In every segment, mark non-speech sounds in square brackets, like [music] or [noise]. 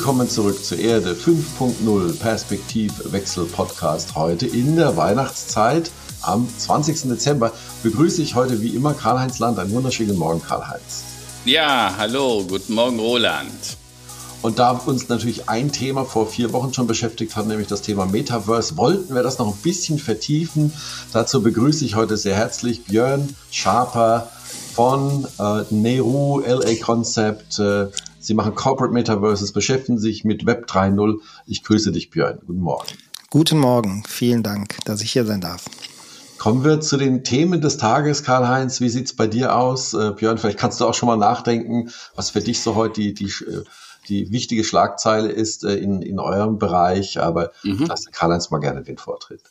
Willkommen zurück zur Erde 5.0 Perspektivwechsel Podcast. Heute in der Weihnachtszeit am 20. Dezember begrüße ich heute wie immer Karl-Heinz Land. Einen wunderschönen Morgen, Karl-Heinz. Ja, hallo, guten Morgen, Roland. Und da uns natürlich ein Thema vor vier Wochen schon beschäftigt hat, nämlich das Thema Metaverse, wollten wir das noch ein bisschen vertiefen. Dazu begrüße ich heute sehr herzlich Björn Schaper von äh, Nehru LA Concept. Äh, Sie machen Corporate Metaverses, beschäftigen sich mit Web 3.0. Ich grüße dich, Björn. Guten Morgen. Guten Morgen. Vielen Dank, dass ich hier sein darf. Kommen wir zu den Themen des Tages, Karl-Heinz. Wie sieht's bei dir aus? Äh, Björn, vielleicht kannst du auch schon mal nachdenken, was für dich so heute die, die, die wichtige Schlagzeile ist äh, in, in eurem Bereich. Aber mhm. lass Karl-Heinz mal gerne den Vortritt.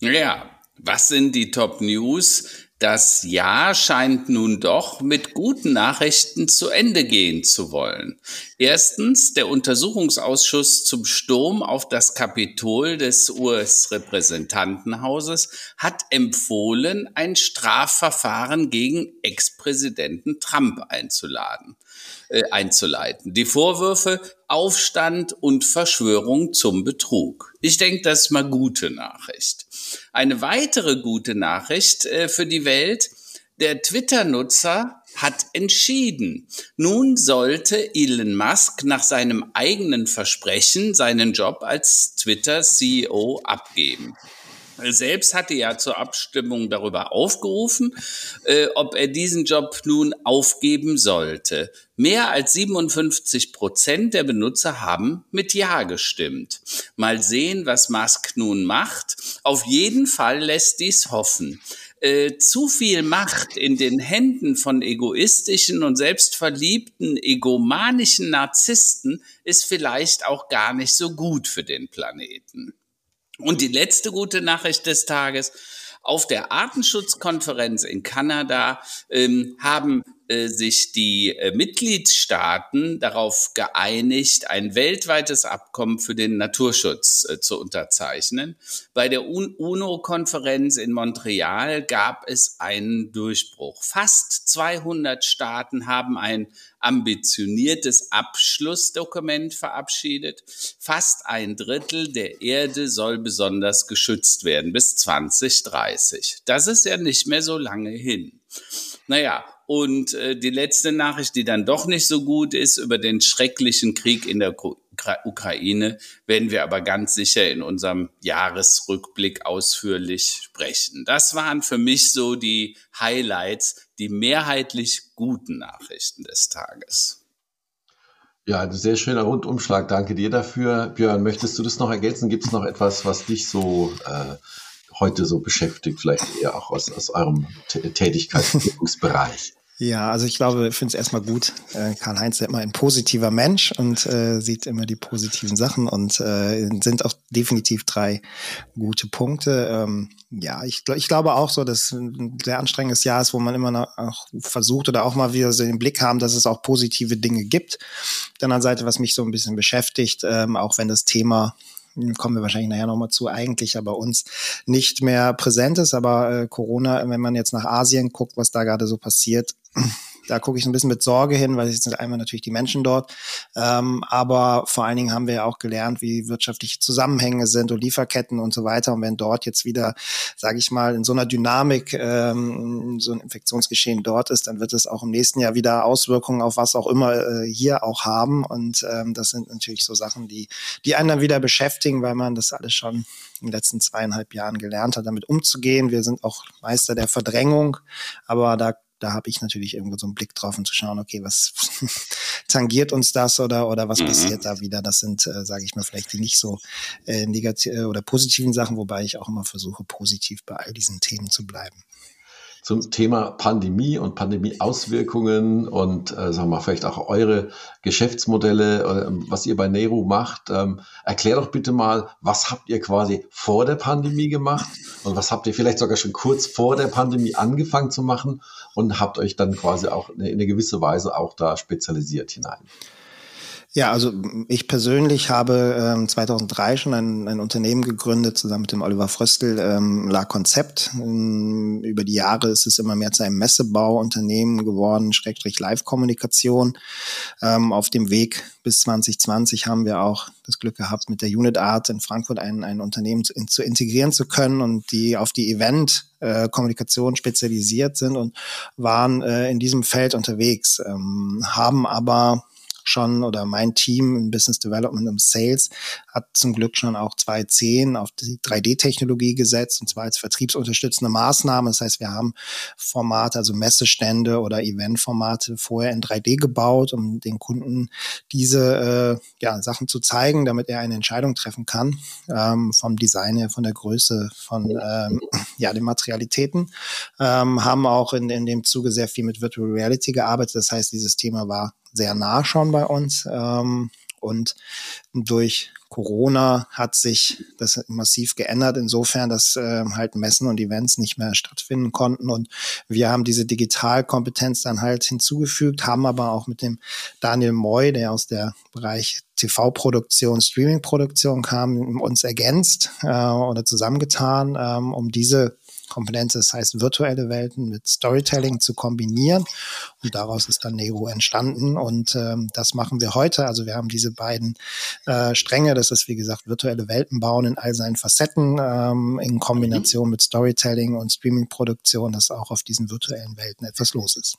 Ja, was sind die Top News? Das Jahr scheint nun doch mit guten Nachrichten zu Ende gehen zu wollen. Erstens, der Untersuchungsausschuss zum Sturm auf das Kapitol des US-Repräsentantenhauses hat empfohlen, ein Strafverfahren gegen Ex-Präsidenten Trump einzuladen äh, einzuleiten. Die Vorwürfe Aufstand und Verschwörung zum Betrug. Ich denke, das ist mal gute Nachricht. Eine weitere gute Nachricht äh, für die Welt. Der Twitter-Nutzer hat entschieden. Nun sollte Elon Musk nach seinem eigenen Versprechen seinen Job als Twitter-CEO abgeben selbst hatte ja zur Abstimmung darüber aufgerufen, äh, ob er diesen Job nun aufgeben sollte. Mehr als 57 Prozent der Benutzer haben mit Ja gestimmt. Mal sehen, was Musk nun macht. Auf jeden Fall lässt dies hoffen. Äh, zu viel Macht in den Händen von egoistischen und selbstverliebten, egomanischen Narzissten ist vielleicht auch gar nicht so gut für den Planeten. Und die letzte gute Nachricht des Tages. Auf der Artenschutzkonferenz in Kanada ähm, haben äh, sich die äh, Mitgliedstaaten darauf geeinigt, ein weltweites Abkommen für den Naturschutz äh, zu unterzeichnen. Bei der UNO-Konferenz in Montreal gab es einen Durchbruch. Fast 200 Staaten haben ein ambitioniertes Abschlussdokument verabschiedet. Fast ein Drittel der Erde soll besonders geschützt werden bis 2030. Das ist ja nicht mehr so lange hin. Naja, und äh, die letzte Nachricht, die dann doch nicht so gut ist, über den schrecklichen Krieg in der Ukraine, werden wir aber ganz sicher in unserem Jahresrückblick ausführlich sprechen. Das waren für mich so die Highlights, die mehrheitlich guten Nachrichten des Tages. Ja, ein sehr schöner Rundumschlag. Danke dir dafür. Björn, möchtest du das noch ergänzen? Gibt es noch etwas, was dich so äh, heute so beschäftigt, vielleicht eher auch aus, aus eurem Tätigkeitsbereich? Ja, also ich glaube, ich finde es erstmal gut. Äh, Karl-Heinz ist immer ein positiver Mensch und äh, sieht immer die positiven Sachen und äh, sind auch definitiv drei gute Punkte. Ähm, ja, ich, ich glaube auch so, dass ein sehr anstrengendes Jahr ist, wo man immer auch versucht oder auch mal wieder so den Blick haben, dass es auch positive Dinge gibt. Auf der anderen Seite, was mich so ein bisschen beschäftigt, ähm, auch wenn das Thema kommen wir wahrscheinlich nachher nochmal zu, eigentlich ja bei uns nicht mehr präsent ist. Aber äh, Corona, wenn man jetzt nach Asien guckt, was da gerade so passiert, da gucke ich ein bisschen mit Sorge hin, weil es sind einmal natürlich die Menschen dort, ähm, aber vor allen Dingen haben wir ja auch gelernt, wie wirtschaftliche Zusammenhänge sind und Lieferketten und so weiter. Und wenn dort jetzt wieder, sage ich mal, in so einer Dynamik ähm, so ein Infektionsgeschehen dort ist, dann wird es auch im nächsten Jahr wieder Auswirkungen auf was auch immer äh, hier auch haben. Und ähm, das sind natürlich so Sachen, die, die einen dann wieder beschäftigen, weil man das alles schon in den letzten zweieinhalb Jahren gelernt hat, damit umzugehen. Wir sind auch Meister der Verdrängung, aber da da habe ich natürlich irgendwo so einen Blick drauf und zu schauen, okay, was [laughs] tangiert uns das oder oder was mhm. passiert da wieder? Das sind, äh, sage ich mal, vielleicht die nicht so äh, negativ äh, oder positiven Sachen, wobei ich auch immer versuche, positiv bei all diesen Themen zu bleiben zum Thema Pandemie und Pandemieauswirkungen und äh, sagen wir mal, vielleicht auch eure Geschäftsmodelle, äh, was ihr bei Nero macht. Ähm, erklär doch bitte mal, was habt ihr quasi vor der Pandemie gemacht und was habt ihr vielleicht sogar schon kurz vor der Pandemie angefangen zu machen und habt euch dann quasi auch in eine gewisse Weise auch da spezialisiert hinein. Ja, also ich persönlich habe ähm, 2003 schon ein, ein Unternehmen gegründet, zusammen mit dem Oliver Fröstl, ähm, La Concept. Ähm, über die Jahre ist es immer mehr zu einem Messebauunternehmen geworden, Schrägstrich Live-Kommunikation. Ähm, auf dem Weg bis 2020 haben wir auch das Glück gehabt, mit der Unit Art in Frankfurt ein, ein Unternehmen zu, zu integrieren zu können und die auf die Event äh, Kommunikation spezialisiert sind und waren äh, in diesem Feld unterwegs, ähm, haben aber schon oder mein Team im Business Development und Sales hat zum Glück schon auch 2010 auf die 3D-Technologie gesetzt und zwar als vertriebsunterstützende Maßnahme. Das heißt, wir haben Formate, also Messestände oder Eventformate vorher in 3D gebaut, um den Kunden diese äh, ja, Sachen zu zeigen, damit er eine Entscheidung treffen kann, ähm, vom Design her, von der Größe, von ähm, ja, den Materialitäten. Ähm, haben auch in, in dem Zuge sehr viel mit Virtual Reality gearbeitet. Das heißt, dieses Thema war sehr nah schon bei uns. Ähm, und durch Corona hat sich das massiv geändert, insofern, dass äh, halt Messen und Events nicht mehr stattfinden konnten. Und wir haben diese Digitalkompetenz dann halt hinzugefügt, haben aber auch mit dem Daniel Moy, der aus der Bereich TV-Produktion, Streaming-Produktion kam, uns ergänzt äh, oder zusammengetan, ähm, um diese Komponente, das heißt virtuelle Welten mit Storytelling zu kombinieren. Und daraus ist dann Nego entstanden. Und ähm, das machen wir heute. Also wir haben diese beiden äh, Stränge. Das ist, wie gesagt, virtuelle Welten bauen in all seinen Facetten ähm, in Kombination mit Storytelling und Streaming-Produktion, dass auch auf diesen virtuellen Welten etwas los ist.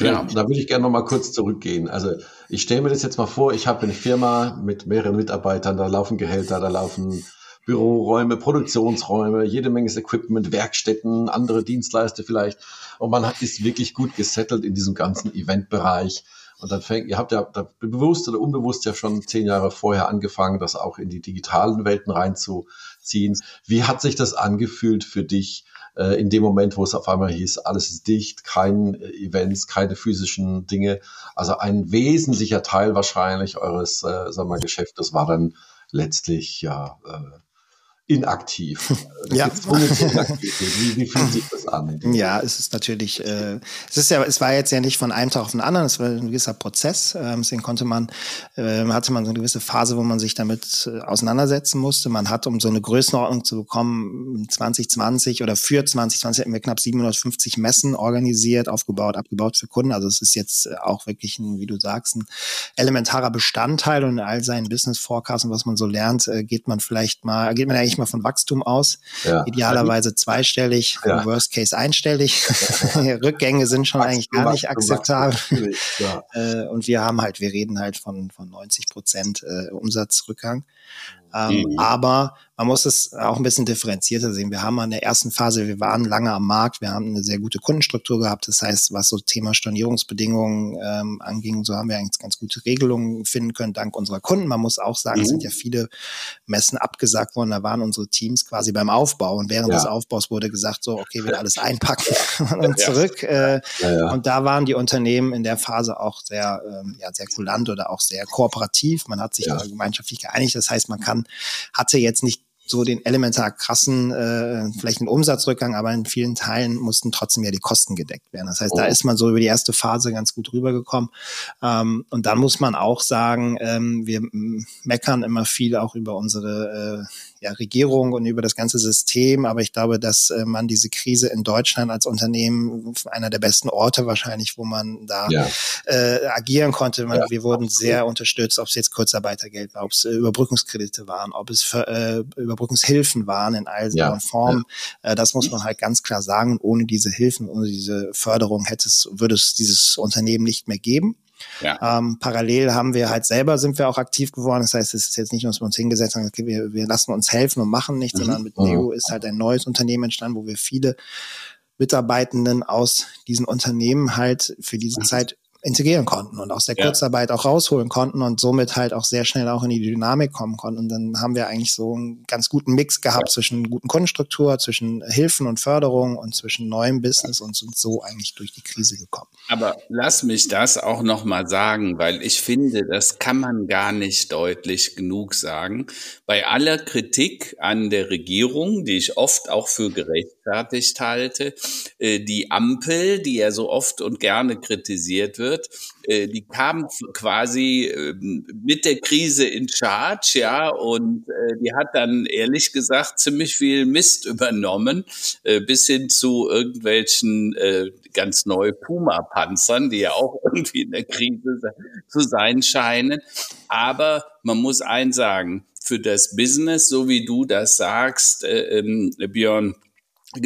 Ja, da würde ich gerne noch mal kurz zurückgehen. Also ich stelle mir das jetzt mal vor, ich habe eine Firma mit mehreren Mitarbeitern, da laufen Gehälter, da laufen Büroräume, Produktionsräume, jede Menge Equipment, Werkstätten, andere Dienstleister vielleicht. Und man hat, ist wirklich gut gesettelt in diesem ganzen Eventbereich. Und dann fängt, ihr habt ja bewusst oder unbewusst ja schon zehn Jahre vorher angefangen, das auch in die digitalen Welten reinzuziehen. Wie hat sich das angefühlt für dich äh, in dem Moment, wo es auf einmal hieß, alles ist dicht, kein äh, Events, keine physischen Dinge? Also ein wesentlicher Teil wahrscheinlich eures, äh, sagen wir Geschäftes war dann letztlich ja äh, inaktiv. [laughs] ja. Wie, wie fühlt sich das an? Ja, es ist natürlich, äh, es ist ja, es war jetzt ja nicht von einem Tag auf den anderen, es war ein gewisser Prozess. Ähm, deswegen konnte man, äh, hatte man so eine gewisse Phase, wo man sich damit äh, auseinandersetzen musste. Man hat, um so eine Größenordnung zu bekommen, 2020 oder für 2020 hatten wir knapp 750 Messen organisiert, aufgebaut, abgebaut für Kunden. Also es ist jetzt äh, auch wirklich ein, wie du sagst, ein elementarer Bestandteil und in all seinen Business Forecasts und was man so lernt, äh, geht man vielleicht mal, geht man eigentlich mal von Wachstum aus. Ja. Idealerweise zweistellig, ja. Worst Case einstellig. [laughs] Rückgänge sind schon Wachstum, eigentlich gar nicht Wachstum, akzeptabel. Ja. Äh, und wir haben halt, wir reden halt von, von 90 Prozent äh, Umsatzrückgang. Ähm, mhm. Aber man muss es auch ein bisschen differenzierter sehen. Wir haben an der ersten Phase, wir waren lange am Markt, wir haben eine sehr gute Kundenstruktur gehabt. Das heißt, was so Thema Stornierungsbedingungen ähm, anging, so haben wir eigentlich ganz gute Regelungen finden können, dank unserer Kunden. Man muss auch sagen, mhm. es sind ja viele Messen abgesagt worden. Da waren unsere Teams quasi beim Aufbau. Und während ja. des Aufbaus wurde gesagt, so, okay, wieder alles einpacken [laughs] [laughs] und zurück. Äh, ja, ja. Und da waren die Unternehmen in der Phase auch sehr, ähm, ja, sehr kulant oder auch sehr kooperativ. Man hat sich gemeinschaftlich geeinigt. Das heißt, man kann, hatte jetzt nicht so den elementar krassen, äh, vielleicht einen Umsatzrückgang, aber in vielen Teilen mussten trotzdem ja die Kosten gedeckt werden. Das heißt, oh. da ist man so über die erste Phase ganz gut rübergekommen. Ähm, und dann muss man auch sagen, ähm, wir meckern immer viel auch über unsere äh, ja, Regierung und über das ganze System. Aber ich glaube, dass äh, man diese Krise in Deutschland als Unternehmen einer der besten Orte wahrscheinlich, wo man da ja. äh, agieren konnte. Man, ja, wir wurden sehr unterstützt, ob es jetzt Kurzarbeitergeld war, ob es äh, Überbrückungskredite waren, ob es für, äh, Überbrückungshilfen waren in all ja. Formen. Äh, das muss man halt ganz klar sagen. Ohne diese Hilfen, ohne diese Förderung hätte es, würde es dieses Unternehmen nicht mehr geben. Ja. Ähm, parallel haben wir halt selber sind wir auch aktiv geworden. Das heißt, es ist jetzt nicht nur, dass wir uns hingesetzt haben, okay, wir, wir lassen uns helfen und machen nichts, mhm. sondern mit Neo ist halt ein neues Unternehmen entstanden, wo wir viele Mitarbeitenden aus diesen Unternehmen halt für diese mhm. Zeit integrieren konnten und aus der Kurzarbeit auch rausholen konnten und somit halt auch sehr schnell auch in die Dynamik kommen konnten. Und dann haben wir eigentlich so einen ganz guten Mix gehabt ja. zwischen guten Kundenstruktur, zwischen Hilfen und Förderung und zwischen neuem Business und sind so eigentlich durch die Krise gekommen. Aber lass mich das auch nochmal sagen, weil ich finde, das kann man gar nicht deutlich genug sagen. Bei aller Kritik an der Regierung, die ich oft auch für gerecht gerechtfertigt halte. Äh, die Ampel, die ja so oft und gerne kritisiert wird, äh, die kam quasi ähm, mit der Krise in Charge, ja, und äh, die hat dann ehrlich gesagt ziemlich viel Mist übernommen, bis hin zu irgendwelchen ganz neu Puma-Panzern, die ja auch [laughs] irgendwie in der Krise zu sein scheinen. Aber man muss eins sagen, für das Business, so wie du das sagst, äh, ähm, Björn,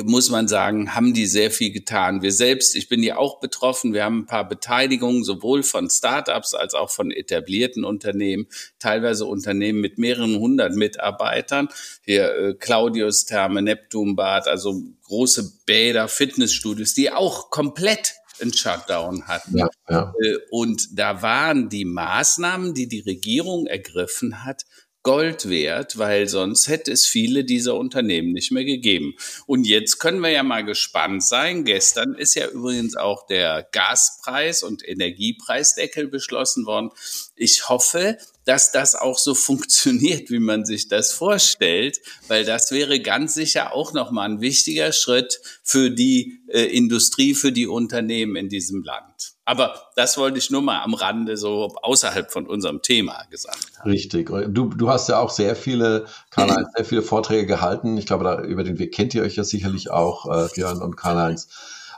muss man sagen, haben die sehr viel getan. Wir selbst, ich bin ja auch betroffen, wir haben ein paar Beteiligungen sowohl von Startups als auch von etablierten Unternehmen, teilweise Unternehmen mit mehreren hundert Mitarbeitern. Hier äh, Claudius Therme, Neptunbad, also große Bäder, Fitnessstudios, die auch komplett einen Shutdown hatten. Ja, ja. Äh, und da waren die Maßnahmen, die die Regierung ergriffen hat, Gold wert, weil sonst hätte es viele dieser Unternehmen nicht mehr gegeben. Und jetzt können wir ja mal gespannt sein. Gestern ist ja übrigens auch der Gaspreis und Energiepreisdeckel beschlossen worden. Ich hoffe, dass das auch so [laughs] funktioniert, wie man sich das vorstellt, weil das wäre ganz sicher auch nochmal ein wichtiger Schritt für die äh, Industrie, für die Unternehmen in diesem Land. Aber das wollte ich nur mal am Rande so außerhalb von unserem Thema gesagt haben. Richtig. Du, du hast ja auch sehr viele, Karl-Heinz, [clears throat] sehr viele Vorträge gehalten. Ich glaube, da, über den Weg kennt ihr euch ja sicherlich auch, äh, Björn und Karl-Heinz.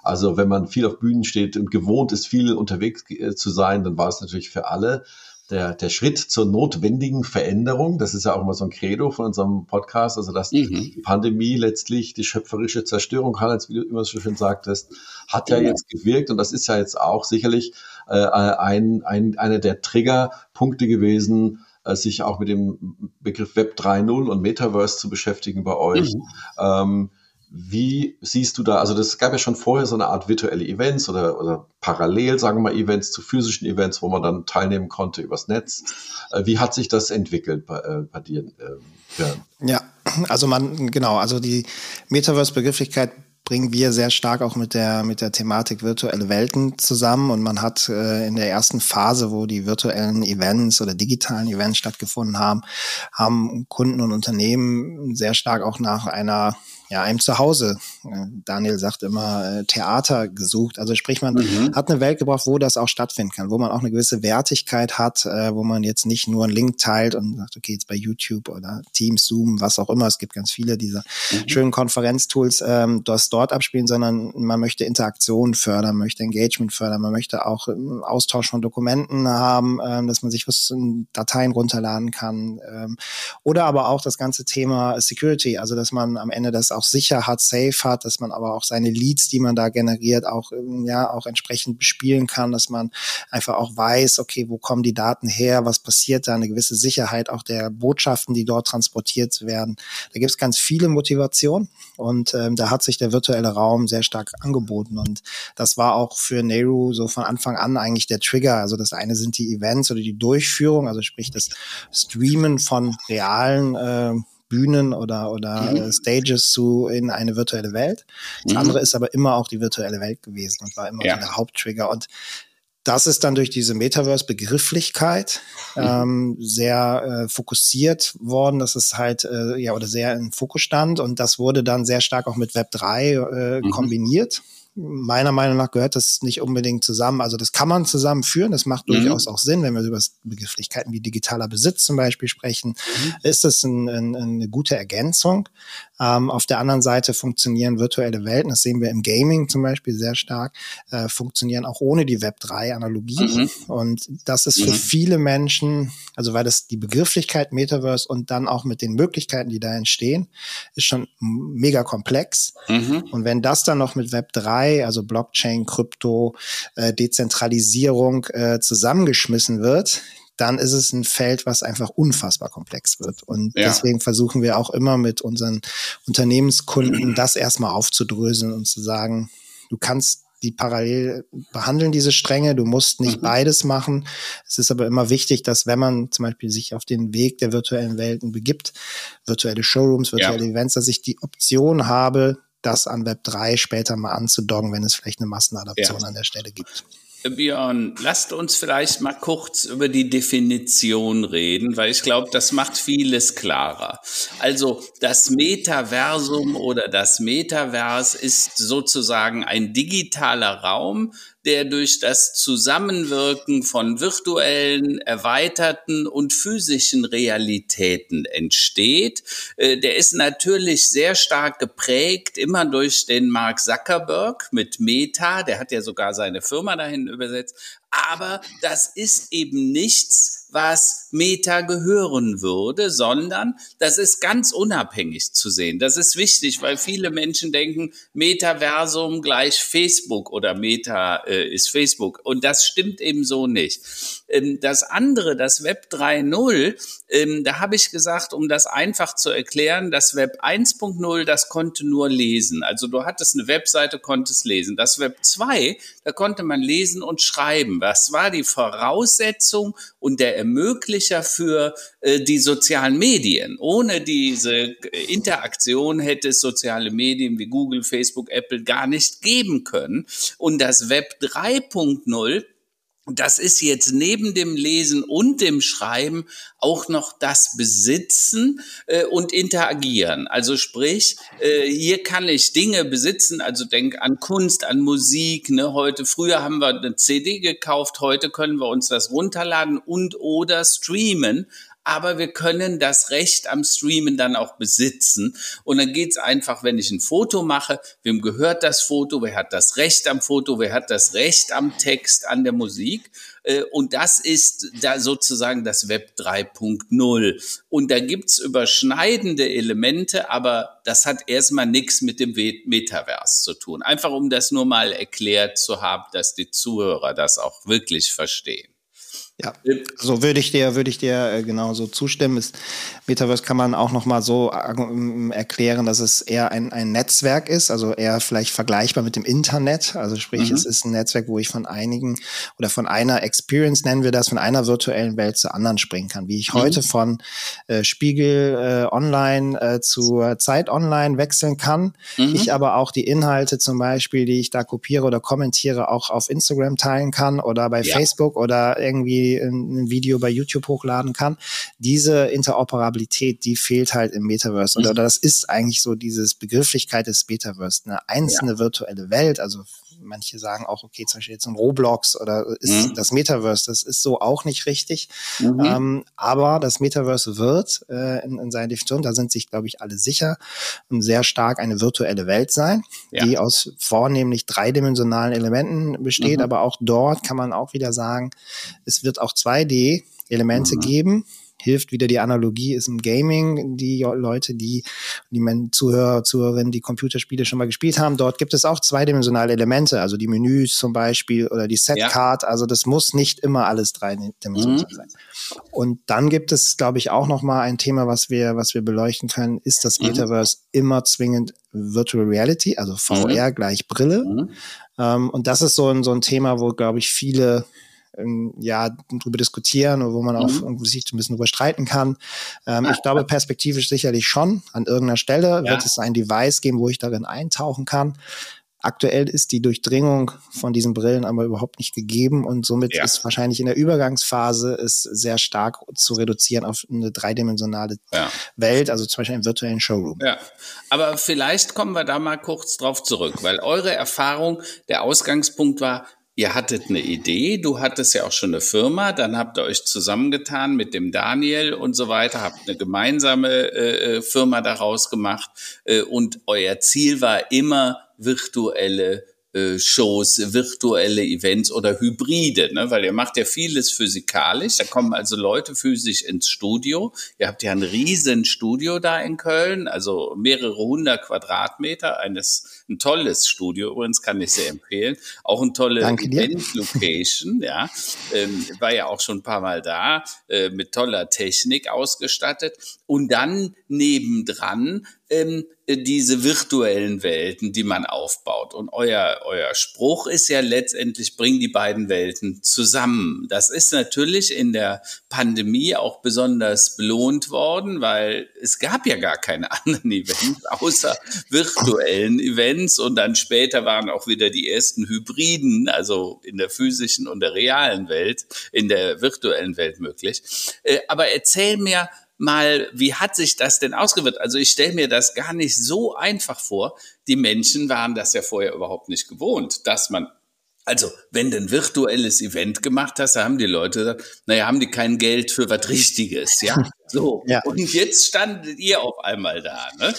Also wenn man viel auf Bühnen steht und gewohnt ist, viel unterwegs äh, zu sein, dann war es natürlich für alle der, der Schritt zur notwendigen Veränderung, das ist ja auch immer so ein Credo von unserem Podcast, also dass mhm. die Pandemie letztlich die schöpferische Zerstörung, Karl, wie du immer so schön sagtest, hat ja, ja jetzt gewirkt und das ist ja jetzt auch sicherlich äh, ein, ein, einer der Triggerpunkte gewesen, äh, sich auch mit dem Begriff Web 3.0 und Metaverse zu beschäftigen bei euch. Mhm. Ähm, wie siehst du da, also das gab ja schon vorher so eine Art virtuelle Events oder, oder parallel, sagen wir mal, Events zu physischen Events, wo man dann teilnehmen konnte übers Netz. Äh, wie hat sich das entwickelt bei, äh, bei dir? Äh, ja, also man, genau, also die Metaverse-Begrifflichkeit bringen wir sehr stark auch mit der, mit der Thematik virtuelle Welten zusammen. Und man hat äh, in der ersten Phase, wo die virtuellen Events oder digitalen Events stattgefunden haben, haben Kunden und Unternehmen sehr stark auch nach einer ja, einem Zuhause. Äh, Daniel sagt immer äh, Theater gesucht. Also sprich, man mhm. hat eine Welt gebraucht, wo das auch stattfinden kann, wo man auch eine gewisse Wertigkeit hat, äh, wo man jetzt nicht nur einen Link teilt und sagt, okay, jetzt bei YouTube oder Teams, Zoom, was auch immer. Es gibt ganz viele dieser mhm. schönen Konferenztools, ähm, das dort abspielen, sondern man möchte Interaktion fördern, möchte Engagement fördern, man möchte auch ähm, Austausch von Dokumenten haben, ähm, dass man sich was in Dateien runterladen kann. Ähm, oder aber auch das ganze Thema Security, also dass man am Ende das auch sicher hat, safe hat, dass man aber auch seine Leads, die man da generiert, auch ähm, ja auch entsprechend bespielen kann, dass man einfach auch weiß, okay, wo kommen die Daten her, was passiert da, eine gewisse Sicherheit auch der Botschaften, die dort transportiert werden. Da gibt es ganz viele Motivationen und ähm, da hat sich der virtuelle Raum sehr stark angeboten und das war auch für Nehru so von Anfang an eigentlich der Trigger. Also das eine sind die Events oder die Durchführung, also sprich das Streamen von realen äh, Bühnen oder, oder mhm. Äh, Stages zu in eine virtuelle Welt. Das mhm. andere ist aber immer auch die virtuelle Welt gewesen und war immer ja. der Haupttrigger. Und das ist dann durch diese Metaverse-Begrifflichkeit mhm. ähm, sehr äh, fokussiert worden, dass es halt äh, ja oder sehr im Fokus stand und das wurde dann sehr stark auch mit Web 3 äh, mhm. kombiniert meiner Meinung nach gehört das nicht unbedingt zusammen. Also das kann man zusammenführen. Das macht mhm. durchaus auch Sinn, wenn wir über Begrifflichkeiten wie digitaler Besitz zum Beispiel sprechen. Mhm. Ist das ein, ein, eine gute Ergänzung? Ähm, auf der anderen Seite funktionieren virtuelle Welten, das sehen wir im Gaming zum Beispiel sehr stark, äh, funktionieren auch ohne die Web3-Analogie. Mhm. Und das ist für mhm. viele Menschen, also weil das die Begrifflichkeit Metaverse und dann auch mit den Möglichkeiten, die da entstehen, ist schon mega komplex. Mhm. Und wenn das dann noch mit Web3, also Blockchain, Krypto, äh, Dezentralisierung äh, zusammengeschmissen wird, dann ist es ein Feld, was einfach unfassbar komplex wird. Und ja. deswegen versuchen wir auch immer mit unseren Unternehmenskunden [clears throat] das erstmal aufzudröseln und zu sagen, du kannst die parallel behandeln, diese Stränge. Du musst nicht mhm. beides machen. Es ist aber immer wichtig, dass wenn man zum Beispiel sich auf den Weg der virtuellen Welten begibt, virtuelle Showrooms, virtuelle ja. Events, dass ich die Option habe, das an Web 3 später mal anzudoggen, wenn es vielleicht eine Massenadaption ja. an der Stelle gibt. Björn, lasst uns vielleicht mal kurz über die Definition reden, weil ich glaube, das macht vieles klarer. Also das Metaversum oder das Metavers ist sozusagen ein digitaler Raum, der durch das Zusammenwirken von virtuellen, erweiterten und physischen Realitäten entsteht. Äh, der ist natürlich sehr stark geprägt, immer durch den Mark Zuckerberg mit Meta, der hat ja sogar seine Firma dahin übersetzt, aber das ist eben nichts, was Meta gehören würde, sondern das ist ganz unabhängig zu sehen. Das ist wichtig, weil viele Menschen denken, Metaversum gleich Facebook oder Meta äh, ist Facebook. Und das stimmt eben so nicht. Ähm, das andere, das Web 3.0, ähm, da habe ich gesagt, um das einfach zu erklären, das Web 1.0, das konnte nur lesen. Also du hattest eine Webseite, konntest lesen. Das Web 2, da konnte man lesen und schreiben. Was war die Voraussetzung und der Ermöglicher für äh, die sozialen Medien. Ohne diese Interaktion hätte es soziale Medien wie Google, Facebook, Apple gar nicht geben können. Und das Web 3.0 das ist jetzt neben dem Lesen und dem Schreiben auch noch das Besitzen äh, und Interagieren. Also sprich, äh, hier kann ich Dinge besitzen, also denk an Kunst, an Musik. Ne? Heute, früher haben wir eine CD gekauft, heute können wir uns das runterladen und oder streamen aber wir können das Recht am Streamen dann auch besitzen. Und dann geht's einfach, wenn ich ein Foto mache, wem gehört das Foto, wer hat das Recht am Foto, wer hat das Recht am Text, an der Musik. Äh, und das ist da sozusagen das Web 3.0. Und da gibt's überschneidende Elemente, aber das hat erstmal nichts mit dem Metaverse zu tun. Einfach um das nur mal erklärt zu haben, dass die Zuhörer das auch wirklich verstehen. Ja, so würde ich dir, würde ich dir äh, genauso zustimmen. Ist, Metaverse kann man auch noch mal so erklären, dass es eher ein, ein Netzwerk ist, also eher vielleicht vergleichbar mit dem Internet. Also sprich, mhm. es ist ein Netzwerk, wo ich von einigen oder von einer Experience nennen wir das, von einer virtuellen Welt zur anderen springen kann. Wie ich mhm. heute von äh, Spiegel äh, Online äh, zu Zeit Online wechseln kann. Mhm. Ich aber auch die Inhalte zum Beispiel, die ich da kopiere oder kommentiere, auch auf Instagram teilen kann oder bei ja. Facebook oder irgendwie ein Video bei YouTube hochladen kann. Diese Interoperabilität, die fehlt halt im Metaverse. Mhm. Oder das ist eigentlich so dieses Begrifflichkeit des Metaverse. Eine einzelne ja. virtuelle Welt, also manche sagen auch, okay, zum Beispiel jetzt ein Roblox oder ist mhm. das Metaverse, das ist so auch nicht richtig. Mhm. Ähm, aber das Metaverse wird äh, in, in seiner Definition, da sind sich, glaube ich, alle sicher, sehr stark eine virtuelle Welt sein, ja. die aus vornehmlich dreidimensionalen Elementen besteht. Mhm. Aber auch dort kann man auch wieder sagen, es wird auch 2D-Elemente mhm. geben hilft wieder die Analogie, ist im Gaming die Leute, die, die Zuhörer, Zuhörerinnen, die Computerspiele schon mal gespielt haben, dort gibt es auch zweidimensionale Elemente, also die Menüs zum Beispiel oder die Setcard, ja. also das muss nicht immer alles dreidimensional mhm. sein. Und dann gibt es, glaube ich, auch noch mal ein Thema, was wir, was wir beleuchten können, ist das mhm. Metaverse mhm. immer zwingend Virtual Reality, also VR mhm. gleich Brille. Mhm. Ähm, und das ist so ein, so ein Thema, wo, glaube ich, viele ähm, ja, darüber diskutieren oder wo man auch mhm. sich ein bisschen überstreiten kann. Ähm, ich glaube, perspektivisch sicherlich schon. An irgendeiner Stelle ja. wird es ein Device geben, wo ich darin eintauchen kann. Aktuell ist die Durchdringung von diesen Brillen aber überhaupt nicht gegeben und somit ja. ist wahrscheinlich in der Übergangsphase es sehr stark zu reduzieren auf eine dreidimensionale ja. Welt, also zum Beispiel einen virtuellen Showroom. Ja, aber vielleicht kommen wir da mal kurz drauf zurück, weil eure Erfahrung, der Ausgangspunkt war, Ihr hattet eine Idee, du hattest ja auch schon eine Firma, dann habt ihr euch zusammengetan mit dem Daniel und so weiter, habt eine gemeinsame äh, äh Firma daraus gemacht äh, und euer Ziel war immer virtuelle äh, Shows, virtuelle Events oder Hybride, ne? weil ihr macht ja vieles physikalisch. Da kommen also Leute physisch ins Studio. Ihr habt ja ein riesen Studio da in Köln, also mehrere hundert Quadratmeter, eines ein tolles Studio übrigens, kann ich sehr empfehlen. Auch ein tolle Event-Location, [laughs] ja. Ähm, war ja auch schon ein paar Mal da, äh, mit toller Technik ausgestattet. Und dann nebendran ähm, diese virtuellen Welten, die man aufbaut. Und euer, euer Spruch ist ja letztendlich, bring die beiden Welten zusammen. Das ist natürlich in der Pandemie auch besonders belohnt worden, weil es gab ja gar keine [laughs] anderen Events außer virtuellen Events. Und dann später waren auch wieder die ersten Hybriden, also in der physischen und der realen Welt, in der virtuellen Welt möglich. Äh, aber erzähl mir, mal, wie hat sich das denn ausgewirkt? Also ich stelle mir das gar nicht so einfach vor. Die Menschen waren das ja vorher überhaupt nicht gewohnt, dass man also, wenn du ein virtuelles Event gemacht hast, da haben die Leute gesagt, naja, haben die kein Geld für was Richtiges, ja? [laughs] So. Ja. Und jetzt standet ihr auf einmal da, ne?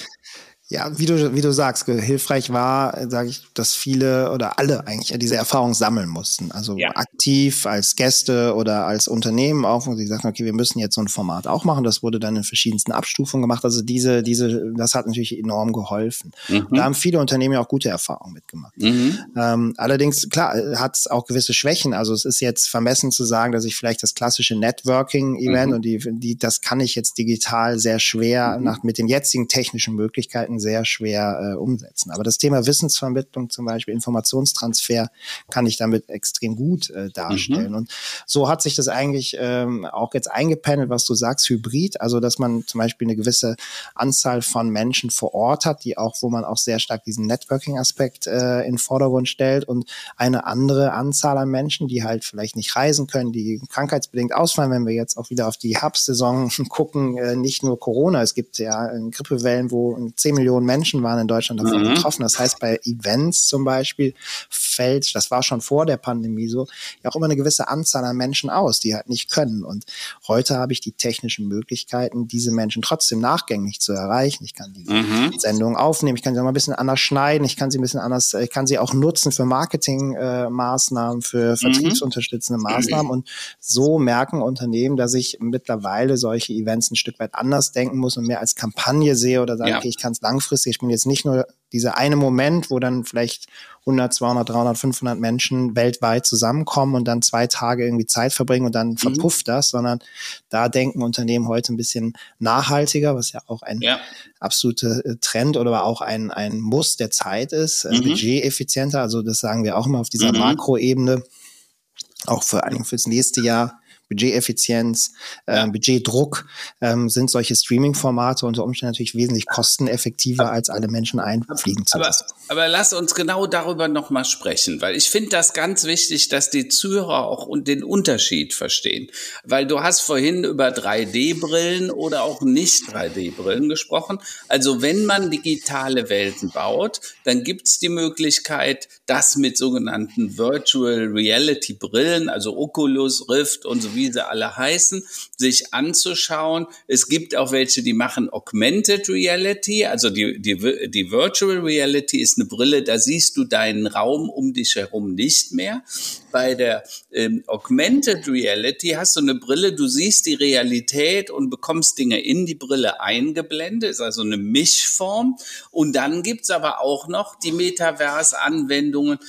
Ja, wie du, wie du sagst, hilfreich war, sage ich, dass viele oder alle eigentlich diese Erfahrung sammeln mussten. Also ja. aktiv als Gäste oder als Unternehmen auch, wo sie sagten, okay, wir müssen jetzt so ein Format auch machen. Das wurde dann in verschiedensten Abstufungen gemacht. Also diese, diese, das hat natürlich enorm geholfen. Mhm. Da haben viele Unternehmen ja auch gute Erfahrungen mitgemacht. Mhm. Ähm, allerdings, klar, hat es auch gewisse Schwächen. Also es ist jetzt vermessen zu sagen, dass ich vielleicht das klassische Networking-Event mhm. und die, die, das kann ich jetzt digital sehr schwer mhm. nach, mit den jetzigen technischen Möglichkeiten Projekten sehr schwer äh, umsetzen. Aber das Thema Wissensvermittlung zum Beispiel, Informationstransfer, kann ich damit extrem gut äh, darstellen. Mhm. Und so hat sich das eigentlich ähm, auch jetzt eingependelt, was du sagst, Hybrid, also dass man zum Beispiel eine gewisse Anzahl von Menschen vor Ort hat, die auch, wo man auch sehr stark diesen Networking-Aspekt äh, in den Vordergrund stellt und eine andere Anzahl an Menschen, die halt vielleicht nicht reisen können, die krankheitsbedingt ausfallen, wenn wir jetzt auch wieder auf die Herbstsaison [laughs] gucken, äh, nicht nur Corona, es gibt ja äh, Grippewellen, wo 10 Millionen Millionen Menschen waren in Deutschland davon mhm. betroffen. Das heißt, bei Events zum Beispiel fällt, das war schon vor der Pandemie so, ja auch immer eine gewisse Anzahl an Menschen aus, die halt nicht können. Und heute habe ich die technischen Möglichkeiten, diese Menschen trotzdem nachgängig zu erreichen. Ich kann die mhm. Sendungen aufnehmen, ich kann sie auch mal ein bisschen anders schneiden, ich kann sie ein bisschen anders, ich kann sie auch nutzen für Marketingmaßnahmen, äh, für mhm. vertriebsunterstützende Maßnahmen. Und so merken Unternehmen, dass ich mittlerweile solche Events ein Stück weit anders denken muss und mehr als Kampagne sehe oder sage, ja. okay, ich kann es lang langfristig. Ich bin jetzt nicht nur dieser eine Moment, wo dann vielleicht 100, 200, 300, 500 Menschen weltweit zusammenkommen und dann zwei Tage irgendwie Zeit verbringen und dann mhm. verpufft das, sondern da denken Unternehmen heute ein bisschen nachhaltiger, was ja auch ein ja. absoluter äh, Trend oder auch ein, ein Muss der Zeit ist, äh, mhm. budgeteffizienter. Also das sagen wir auch immer auf dieser mhm. Makroebene, auch vor allem fürs nächste Jahr Budgeteffizienz, äh, Budgetdruck, ähm, sind solche Streaming-Formate unter Umständen natürlich wesentlich kosteneffektiver, als alle Menschen einfliegen zu lassen. Aber, aber lass uns genau darüber nochmal sprechen, weil ich finde das ganz wichtig, dass die Zuhörer auch den Unterschied verstehen. Weil du hast vorhin über 3D-Brillen oder auch nicht 3D-Brillen gesprochen. Also wenn man digitale Welten baut, dann gibt es die Möglichkeit, das mit sogenannten Virtual Reality Brillen, also Oculus, Rift und so wie sie alle heißen, sich anzuschauen. Es gibt auch welche, die machen Augmented Reality, also die, die, die Virtual Reality ist eine Brille, da siehst du deinen Raum um dich herum nicht mehr. Bei der ähm, Augmented Reality hast du eine Brille, du siehst die Realität und bekommst Dinge in die Brille eingeblendet, ist also eine Mischform. Und dann gibt's aber auch noch die Metaverse-Anwendungen,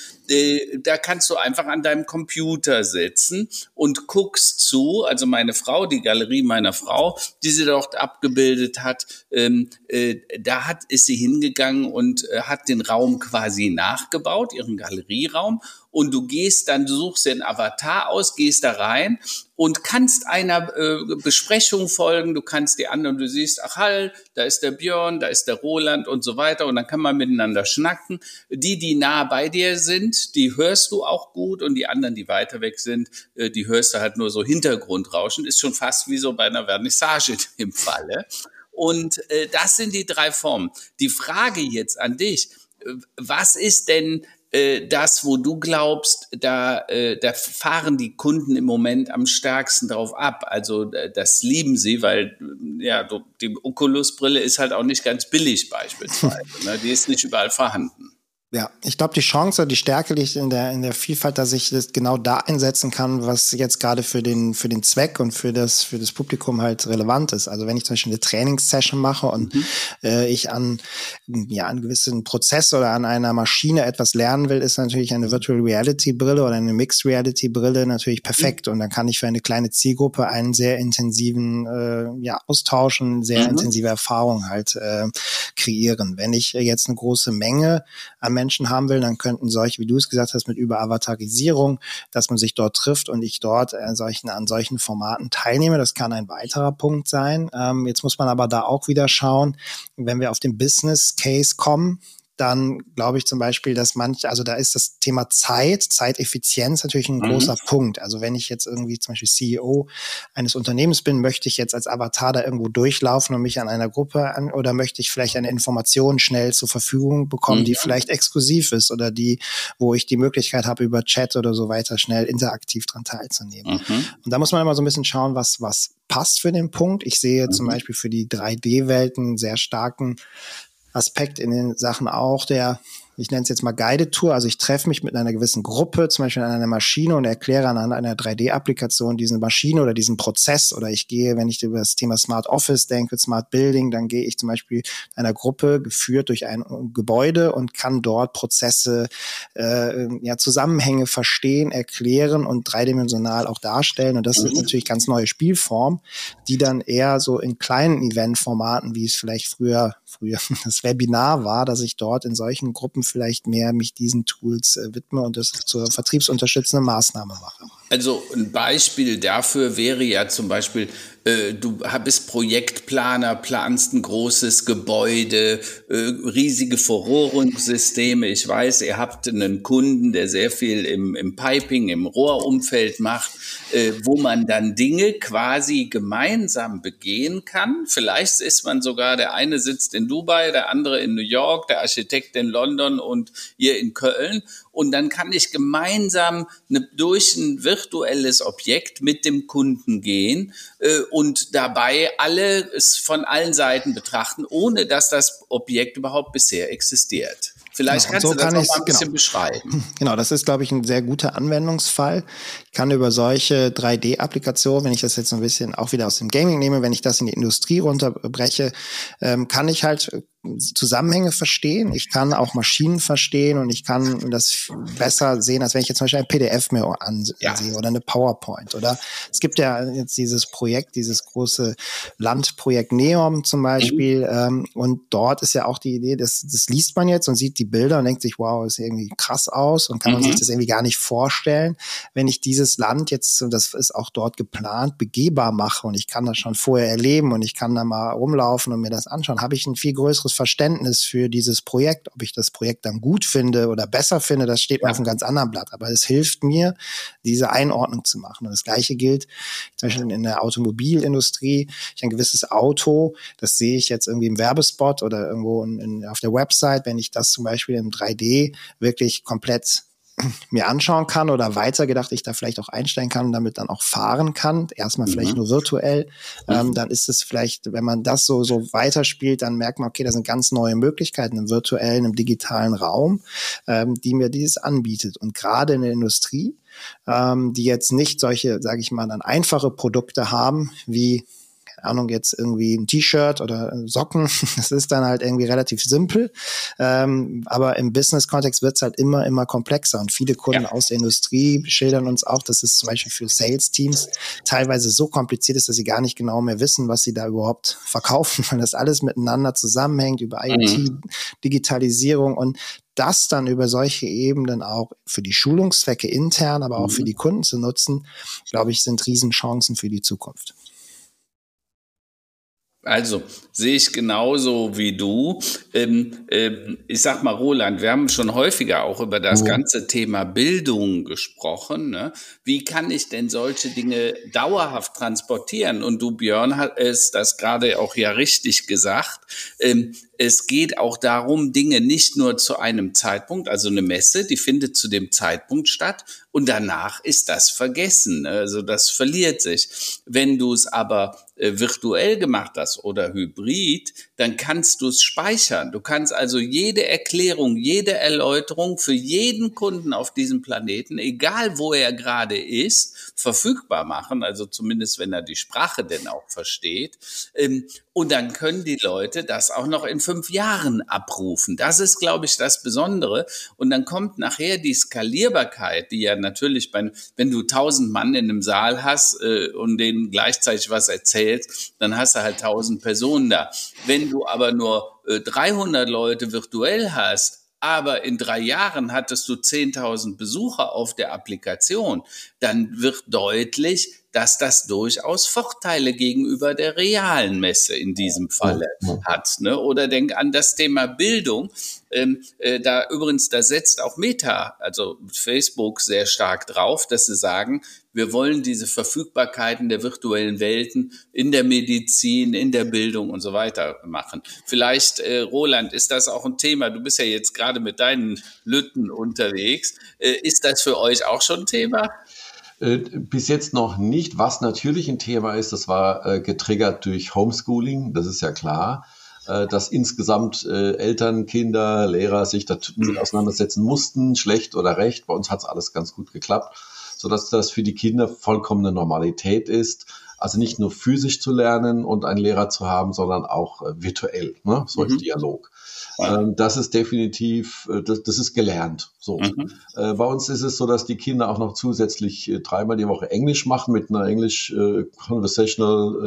da kannst du einfach an deinem Computer sitzen und guckst zu. Also meine Frau, die Galerie meiner Frau, die sie dort abgebildet hat, ähm, äh, da hat ist sie hingegangen und äh, hat den Raum quasi nachgebaut, ihren Galerieraum und du gehst dann, du suchst den Avatar aus, gehst da rein und kannst einer äh, Besprechung folgen, du kannst die anderen, du siehst, ach halt, da ist der Björn, da ist der Roland und so weiter und dann kann man miteinander schnacken. Die, die nah bei dir sind, die hörst du auch gut und die anderen, die weiter weg sind, äh, die hörst du halt nur so Hintergrundrauschen, ist schon fast wie so bei einer Vernissage im Falle. Und äh, das sind die drei Formen. Die Frage jetzt an dich, äh, was ist denn äh, das, wo du glaubst, da, äh, da fahren die Kunden im Moment am stärksten drauf ab. Also äh, das lieben sie, weil ja die Oculus-Brille ist halt auch nicht ganz billig beispielsweise. [laughs] ne? Die ist nicht überall vorhanden. Ja, ich glaube, die Chance oder die Stärke liegt in der, in der Vielfalt, dass ich das genau da einsetzen kann, was jetzt gerade für den, für den Zweck und für das, für das Publikum halt relevant ist. Also wenn ich zum Beispiel eine Trainingssession mache und mhm. äh, ich an, ja, einen gewissen Prozess oder an einer Maschine etwas lernen will, ist natürlich eine Virtual Reality Brille oder eine Mixed Reality Brille natürlich perfekt. Mhm. Und dann kann ich für eine kleine Zielgruppe einen sehr intensiven, äh, ja, Austausch und sehr mhm. intensive Erfahrung halt äh, kreieren. Wenn ich jetzt eine große Menge an Menschen haben will, dann könnten solche, wie du es gesagt hast, mit Überavatarisierung, dass man sich dort trifft und ich dort an äh, solchen, an solchen Formaten teilnehme. Das kann ein weiterer Punkt sein. Ähm, jetzt muss man aber da auch wieder schauen, wenn wir auf den Business Case kommen, dann glaube ich zum Beispiel, dass manche, also da ist das Thema Zeit, Zeiteffizienz natürlich ein mhm. großer Punkt. Also wenn ich jetzt irgendwie zum Beispiel CEO eines Unternehmens bin, möchte ich jetzt als Avatar da irgendwo durchlaufen und mich an einer Gruppe an oder möchte ich vielleicht eine Information schnell zur Verfügung bekommen, mhm. die vielleicht exklusiv ist oder die, wo ich die Möglichkeit habe, über Chat oder so weiter schnell interaktiv dran teilzunehmen. Mhm. Und da muss man immer so ein bisschen schauen, was, was passt für den Punkt. Ich sehe zum mhm. Beispiel für die 3D-Welten sehr starken Aspekt in den Sachen auch der ich nenne es jetzt mal Guided Tour, also ich treffe mich mit einer gewissen Gruppe, zum Beispiel an einer Maschine und erkläre anhand einer 3D-Applikation diese Maschine oder diesen Prozess. Oder ich gehe, wenn ich über das Thema Smart Office denke, Smart Building, dann gehe ich zum Beispiel einer Gruppe geführt durch ein Gebäude und kann dort Prozesse, äh, ja, Zusammenhänge verstehen, erklären und dreidimensional auch darstellen. Und das mhm. sind natürlich ganz neue Spielformen, die dann eher so in kleinen Eventformaten, wie es vielleicht früher früher [laughs] das Webinar war, dass ich dort in solchen Gruppen vielleicht mehr mich diesen Tools äh, widme und das zur vertriebsunterstützenden Maßnahme mache. Also ein Beispiel dafür wäre ja zum Beispiel, du bist Projektplaner, planst ein großes Gebäude, äh, riesige Verrohrungssysteme. Ich weiß, ihr habt einen Kunden, der sehr viel im, im Piping, im Rohrumfeld macht, äh, wo man dann Dinge quasi gemeinsam begehen kann. Vielleicht ist man sogar, der eine sitzt in Dubai, der andere in New York, der Architekt in London und ihr in Köln und dann kann ich gemeinsam eine, durch ein virtuelles Objekt mit dem Kunden gehen äh, und dabei alle es von allen Seiten betrachten, ohne dass das Objekt überhaupt bisher existiert. Vielleicht genau, kannst so du das kann noch mal ein bisschen genau. beschreiben. [laughs] Genau, das ist, glaube ich, ein sehr guter Anwendungsfall. Ich kann über solche 3D-Applikationen, wenn ich das jetzt ein bisschen auch wieder aus dem Gaming nehme, wenn ich das in die Industrie runterbreche, ähm, kann ich halt Zusammenhänge verstehen, ich kann auch Maschinen verstehen und ich kann das besser sehen, als wenn ich jetzt zum Beispiel ein PDF mir ansehe ja. oder eine PowerPoint. Oder es gibt ja jetzt dieses Projekt, dieses große Landprojekt Neom zum Beispiel. Mhm. Ähm, und dort ist ja auch die Idee, das, das liest man jetzt und sieht die Bilder und denkt sich, wow, ist irgendwie krass aus und kann mhm. man sich mhm. das irgendwie gar nicht vorstellen, wenn ich dieses Land jetzt, und das ist auch dort geplant, begehbar mache und ich kann das schon vorher erleben und ich kann da mal rumlaufen und mir das anschauen, habe ich ein viel größeres Verständnis für dieses Projekt. Ob ich das Projekt dann gut finde oder besser finde, das steht ja. auf einem ganz anderen Blatt. Aber es hilft mir, diese Einordnung zu machen. Und das Gleiche gilt zum Beispiel in der Automobilindustrie. Ich ein gewisses Auto, das sehe ich jetzt irgendwie im Werbespot oder irgendwo in, in, auf der Website, wenn ich das zum Beispiel im 3D wirklich komplett mir anschauen kann oder weiter gedacht, ich da vielleicht auch einsteigen kann und damit dann auch fahren kann. Erstmal mhm. vielleicht nur virtuell. Ähm, mhm. dann ist es vielleicht, wenn man das so, so weiterspielt, dann merkt man, okay, da sind ganz neue Möglichkeiten im virtuellen, im digitalen Raum, ähm, die mir dieses anbietet. Und gerade in der Industrie, ähm, die jetzt nicht solche, sage ich mal, dann einfache Produkte haben, wie Ahnung, jetzt irgendwie ein T-Shirt oder Socken. [laughs] Das ist dann halt irgendwie relativ simpel. Ähm, aber im Business-Kontext wird es halt immer, immer komplexer. Und viele Kunden ja. aus der Industrie schildern uns auch, dass es zum Beispiel für Sales-Teams teilweise so kompliziert ist, dass sie gar nicht genau mehr wissen, was sie da überhaupt [laughs] verkaufen, weil das alles miteinander zusammenhängt über IoT, mhm. Digitalisierung und das dann über solche Ebenen auch für die Schulungszwecke intern, aber auch mhm. für die Kunden zu nutzen, glaube ich, sind Riesenchancen für die Zukunft. Also sehe ich genauso wie du. Ähm, ähm, ich sag mal, Roland, wir haben schon häufiger auch über das oh. ganze Thema Bildung gesprochen. Ne? Wie kann ich denn solche Dinge dauerhaft transportieren? Und du, Björn, hat es das gerade auch ja richtig gesagt. Ähm, es geht auch darum, Dinge nicht nur zu einem Zeitpunkt, also eine Messe, die findet zu dem Zeitpunkt statt und danach ist das vergessen. Also das verliert sich. Wenn du es aber äh, virtuell gemacht hast oder hybrid, dann kannst du es speichern. Du kannst also jede Erklärung, jede Erläuterung für jeden Kunden auf diesem Planeten, egal wo er gerade ist, verfügbar machen. Also zumindest, wenn er die Sprache denn auch versteht. Ähm, und dann können die Leute das auch noch in fünf Jahren abrufen. Das ist, glaube ich, das Besondere. Und dann kommt nachher die Skalierbarkeit, die ja natürlich, bei, wenn du tausend Mann in einem Saal hast äh, und denen gleichzeitig was erzählst, dann hast du halt tausend Personen da. Wenn du aber nur äh, 300 Leute virtuell hast, aber in drei Jahren hattest du 10.000 Besucher auf der Applikation, dann wird deutlich, dass das durchaus Vorteile gegenüber der realen Messe in diesem Falle hat. Ne? Oder denk an das Thema Bildung. Ähm, äh, da übrigens, da setzt auch Meta, also Facebook, sehr stark drauf, dass sie sagen, wir wollen diese Verfügbarkeiten der virtuellen Welten in der Medizin, in der Bildung und so weiter machen. Vielleicht, äh, Roland, ist das auch ein Thema? Du bist ja jetzt gerade mit deinen Lütten unterwegs. Äh, ist das für euch auch schon ein Thema? Äh, bis jetzt noch nicht. Was natürlich ein Thema ist, das war äh, getriggert durch Homeschooling, das ist ja klar, äh, dass insgesamt Eltern, Kinder, Lehrer sich damit auseinandersetzen mussten, schlecht oder recht. Bei uns hat es alles ganz gut geklappt, sodass das für die Kinder vollkommene Normalität ist. Also nicht nur physisch zu lernen und einen Lehrer zu haben, sondern auch äh, virtuell, ne? so mhm. Dialog. Ähm, das ist definitiv, äh, das, das ist gelernt. So. Mhm. Äh, bei uns ist es so, dass die Kinder auch noch zusätzlich äh, dreimal die Woche Englisch machen mit einer Englisch äh,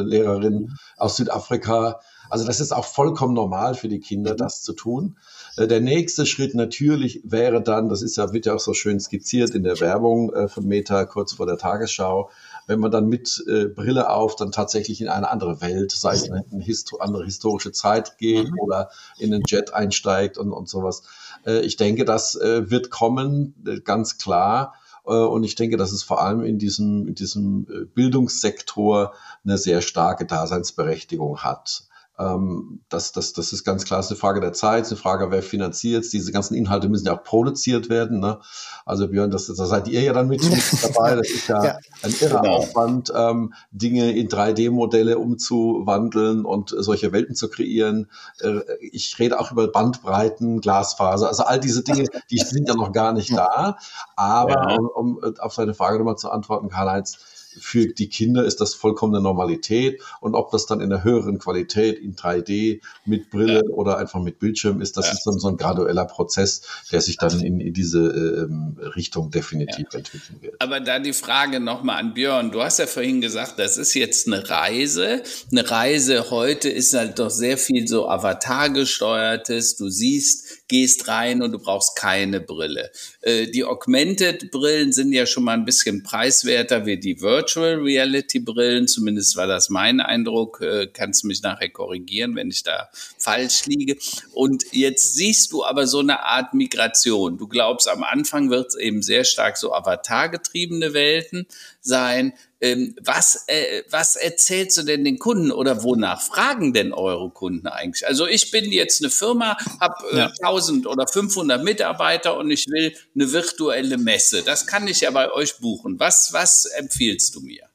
Lehrerin mhm. aus Südafrika. Also das ist auch vollkommen normal für die Kinder, mhm. das zu tun. Der nächste Schritt natürlich wäre dann, das ist ja, wird ja auch so schön skizziert in der Werbung von Meta kurz vor der Tagesschau, wenn man dann mit äh, Brille auf dann tatsächlich in eine andere Welt, sei es eine, eine Histo andere historische Zeit geht mhm. oder in einen Jet einsteigt und, und sowas. Äh, ich denke, das äh, wird kommen, äh, ganz klar. Äh, und ich denke, dass es vor allem in diesem, in diesem äh, Bildungssektor eine sehr starke Daseinsberechtigung hat. Ähm, das, das, das ist ganz klar, ist eine Frage der Zeit, ist eine Frage, wer finanziert Diese ganzen Inhalte müssen ja auch produziert werden. Ne? Also Björn, das, da seid ihr ja dann [laughs] mit, dabei. Das ist ja, ja ein irrer genau. Aufwand, ähm, Dinge in 3D-Modelle umzuwandeln und solche Welten zu kreieren. Äh, ich rede auch über Bandbreiten, Glasfaser, also all diese Dinge, die [laughs] sind ja noch gar nicht da. Aber ja. um, um auf seine Frage nochmal zu antworten, Karl-Heinz, für die Kinder ist das vollkommene Normalität. Und ob das dann in der höheren Qualität in 3D mit Brille ja. oder einfach mit Bildschirm ist, das ja. ist dann so ein gradueller Prozess, der sich dann in, in diese ähm, Richtung definitiv ja. entwickeln wird. Aber da die Frage nochmal an Björn. Du hast ja vorhin gesagt, das ist jetzt eine Reise. Eine Reise heute ist halt doch sehr viel so Avatar gesteuertes. Du siehst, gehst rein und du brauchst keine Brille. Äh, die Augmented Brillen sind ja schon mal ein bisschen preiswerter wie die Virtual Virtual Reality Brillen, zumindest war das mein Eindruck, äh, kannst du mich nachher korrigieren, wenn ich da falsch liege. Und jetzt siehst du aber so eine Art Migration. Du glaubst, am Anfang wird es eben sehr stark so avatargetriebene Welten sein. Ähm, was, äh, was erzählst du denn den Kunden oder wonach fragen denn eure Kunden eigentlich? Also ich bin jetzt eine Firma, habe äh, ja. 1000 oder 500 Mitarbeiter und ich will eine virtuelle Messe. Das kann ich ja bei euch buchen. Was, was empfiehlst du mir?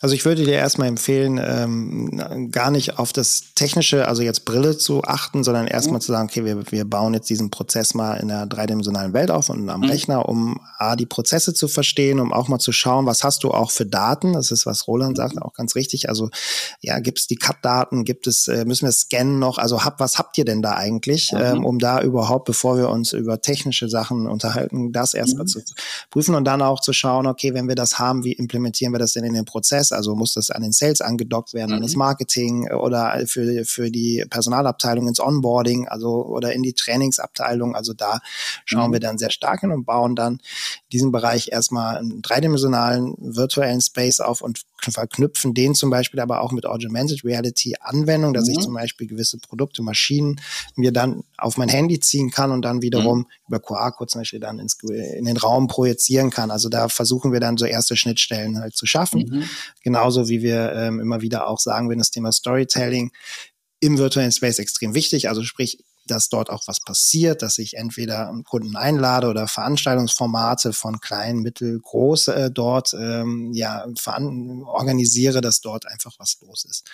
Also ich würde dir erstmal empfehlen, ähm, gar nicht auf das Technische, also jetzt Brille zu achten, sondern erstmal mhm. zu sagen, okay, wir, wir bauen jetzt diesen Prozess mal in der dreidimensionalen Welt auf und am mhm. Rechner, um A, die Prozesse zu verstehen, um auch mal zu schauen, was hast du auch für Daten? Das ist, was Roland mhm. sagt, auch ganz richtig. Also ja, gibt es die Cut-Daten, gibt es, äh, müssen wir scannen noch? Also hab, was habt ihr denn da eigentlich, mhm. ähm, um da überhaupt, bevor wir uns über technische Sachen unterhalten, das erstmal mhm. zu prüfen und dann auch zu schauen, okay, wenn wir das haben, wie implementieren wir das denn in den Prozess? Prozess, also muss das an den Sales angedockt werden, mhm. an das mhm. Marketing oder für, für die Personalabteilung ins Onboarding, also oder in die Trainingsabteilung. Also da schauen mhm. wir dann sehr stark hin und bauen dann diesen Bereich erstmal einen dreidimensionalen virtuellen Space auf und verknüpfen den zum Beispiel aber auch mit Augmented Reality Anwendung, dass mhm. ich zum Beispiel gewisse Produkte, Maschinen mir dann auf mein Handy ziehen kann und dann wiederum mhm. über QR-Code zum Beispiel dann ins, in den Raum projizieren kann. Also da versuchen wir dann so erste Schnittstellen halt zu schaffen. Mhm. Genauso wie wir ähm, immer wieder auch sagen, wenn das Thema Storytelling im virtuellen Space extrem wichtig. Also sprich, dass dort auch was passiert, dass ich entweder Kunden einlade oder Veranstaltungsformate von klein, mittel, groß äh, dort ähm, ja organisiere, dass dort einfach was los ist.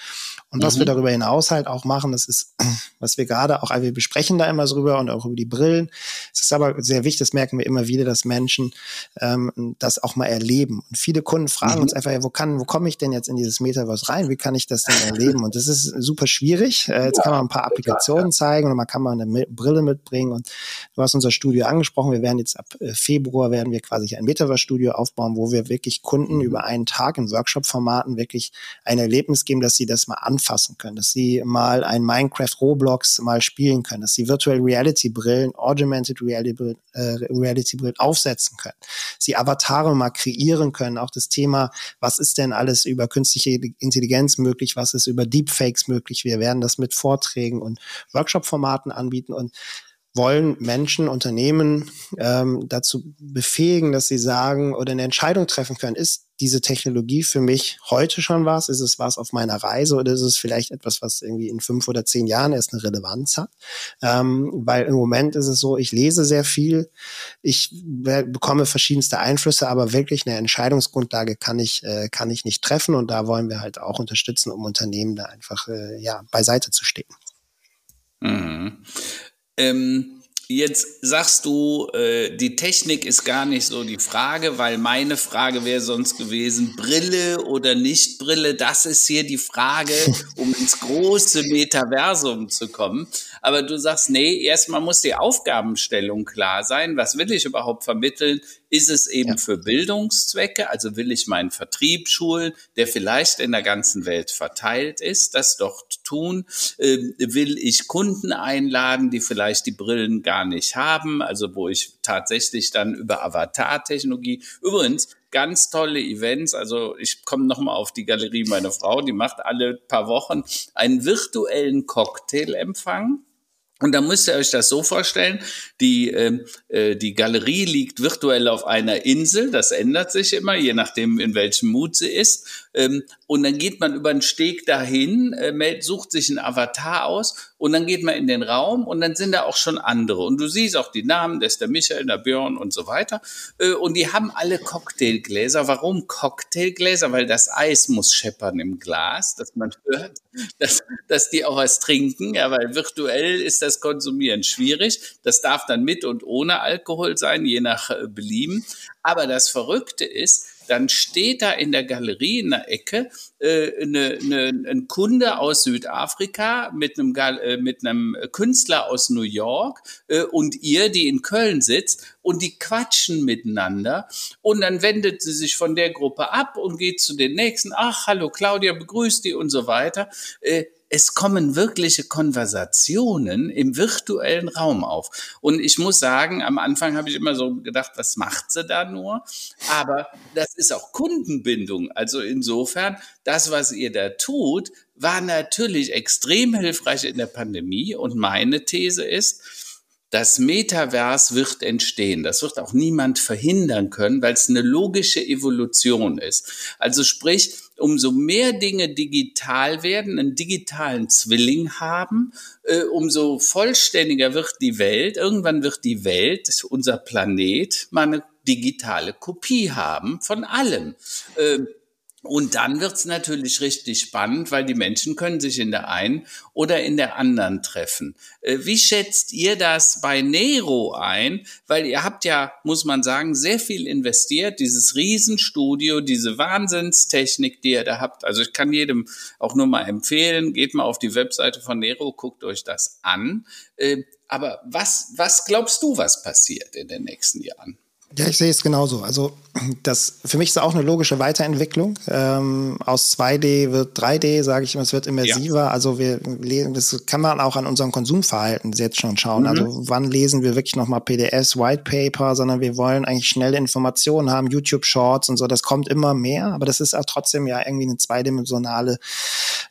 Und mhm. was wir mhm. darüber hinaus halt auch machen, das ist, [clears throat] was wir gerade auch, wir besprechen da immer drüber und auch über die Brillen. Es ist aber sehr wichtig, das merken wir immer wieder, dass Menschen ähm, das auch mal erleben. Und viele Kunden fragen mhm. uns einfach, ja, wo kann, wo komme ich denn jetzt in dieses Metaverse rein? Wie kann ich das denn erleben? Und das ist super schwierig. Äh, jetzt kann man ein paar Applikationen zeigen und man kann mal eine Brille mitbringen. Und du hast unser Studio angesprochen. Wir werden jetzt ab äh, Februar werden wir quasi ein Metaverse-Studio aufbauen, wo wir wirklich Kunden mhm. über einen Tag in Workshop-Formaten wirklich ein Erlebnis geben, dass sie das mal anfassen können, dass sie mal ein Minecraft Roblox mal spielen können, dass sie Virtual Reality Brillen, Augmented Reality, äh, Reality Brillen aufsetzen können, sie Avatare mal kreieren können. Auch das Thema, was ist denn alles über künstliche Intelligenz möglich, was ist über Deepfakes möglich. Wir werden das mit Vorträgen und Workshop-Formaten anbieten und wollen Menschen, Unternehmen ähm, dazu befähigen, dass sie sagen oder eine Entscheidung treffen können, ist diese Technologie für mich heute schon was? Ist es was auf meiner Reise oder ist es vielleicht etwas, was irgendwie in fünf oder zehn Jahren erst eine Relevanz hat? Ähm, weil im Moment ist es so, ich lese sehr viel, ich bekomme verschiedenste Einflüsse, aber wirklich eine Entscheidungsgrundlage kann ich, äh, kann ich nicht treffen und da wollen wir halt auch unterstützen, um Unternehmen da einfach äh, ja, beiseite zu stehen. Mhm. Ähm, jetzt sagst du, äh, die Technik ist gar nicht so die Frage, weil meine Frage wäre sonst gewesen, Brille oder nicht Brille, das ist hier die Frage, um ins große Metaversum zu kommen. Aber du sagst, nee, erstmal muss die Aufgabenstellung klar sein. Was will ich überhaupt vermitteln? Ist es eben ja. für Bildungszwecke? Also will ich meinen Vertrieb schulen, der vielleicht in der ganzen Welt verteilt ist, das dort tun? Ähm, will ich Kunden einladen, die vielleicht die Brillen gar nicht haben? Also wo ich tatsächlich dann über Avatar-Technologie, übrigens, ganz tolle Events. Also ich komme nochmal auf die Galerie meiner Frau, die macht alle paar Wochen einen virtuellen Cocktailempfang und da müsst ihr euch das so vorstellen, die, ähm, äh, die Galerie liegt virtuell auf einer Insel, das ändert sich immer, je nachdem, in welchem Mut sie ist. Ähm, und dann geht man über einen Steg dahin, äh, sucht sich einen Avatar aus und dann geht man in den Raum und dann sind da auch schon andere. Und du siehst auch die Namen, das ist der Michael, der Björn und so weiter. Äh, und die haben alle Cocktailgläser. Warum Cocktailgläser? Weil das Eis muss scheppern im Glas, dass man hört, [laughs] dass, dass die auch was trinken. Ja, weil virtuell ist das Konsumieren schwierig. Das darf dann mit und ohne Alkohol sein, je nach äh, Belieben. Aber das Verrückte ist, dann steht da in der Galerie in der Ecke äh, eine, eine, ein Kunde aus Südafrika mit einem, äh, mit einem Künstler aus New York äh, und ihr, die in Köln sitzt und die quatschen miteinander und dann wendet sie sich von der Gruppe ab und geht zu den nächsten, ach, hallo Claudia, begrüßt die und so weiter. Äh, es kommen wirkliche Konversationen im virtuellen Raum auf. Und ich muss sagen, am Anfang habe ich immer so gedacht, was macht sie da nur? Aber das ist auch Kundenbindung. Also insofern, das, was ihr da tut, war natürlich extrem hilfreich in der Pandemie. Und meine These ist, das Metavers wird entstehen. Das wird auch niemand verhindern können, weil es eine logische Evolution ist. Also sprich, umso mehr Dinge digital werden, einen digitalen Zwilling haben, äh, umso vollständiger wird die Welt. Irgendwann wird die Welt, unser Planet, mal eine digitale Kopie haben von allem. Äh, und dann wird's natürlich richtig spannend, weil die Menschen können sich in der einen oder in der anderen treffen. Äh, wie schätzt ihr das bei Nero ein? Weil ihr habt ja, muss man sagen, sehr viel investiert, dieses Riesenstudio, diese Wahnsinnstechnik, die ihr da habt. Also ich kann jedem auch nur mal empfehlen, geht mal auf die Webseite von Nero, guckt euch das an. Äh, aber was, was glaubst du, was passiert in den nächsten Jahren? Ja, ich sehe es genauso. Also das für mich ist auch eine logische Weiterentwicklung. Ähm, aus 2D wird 3D, sage ich immer, es wird immersiver. Ja. Also wir lesen, das kann man auch an unserem Konsumverhalten jetzt schon schauen. Mhm. Also wann lesen wir wirklich nochmal PDS, White Paper, sondern wir wollen eigentlich schnelle Informationen haben, YouTube Shorts und so. Das kommt immer mehr, aber das ist auch trotzdem ja irgendwie eine zweidimensionale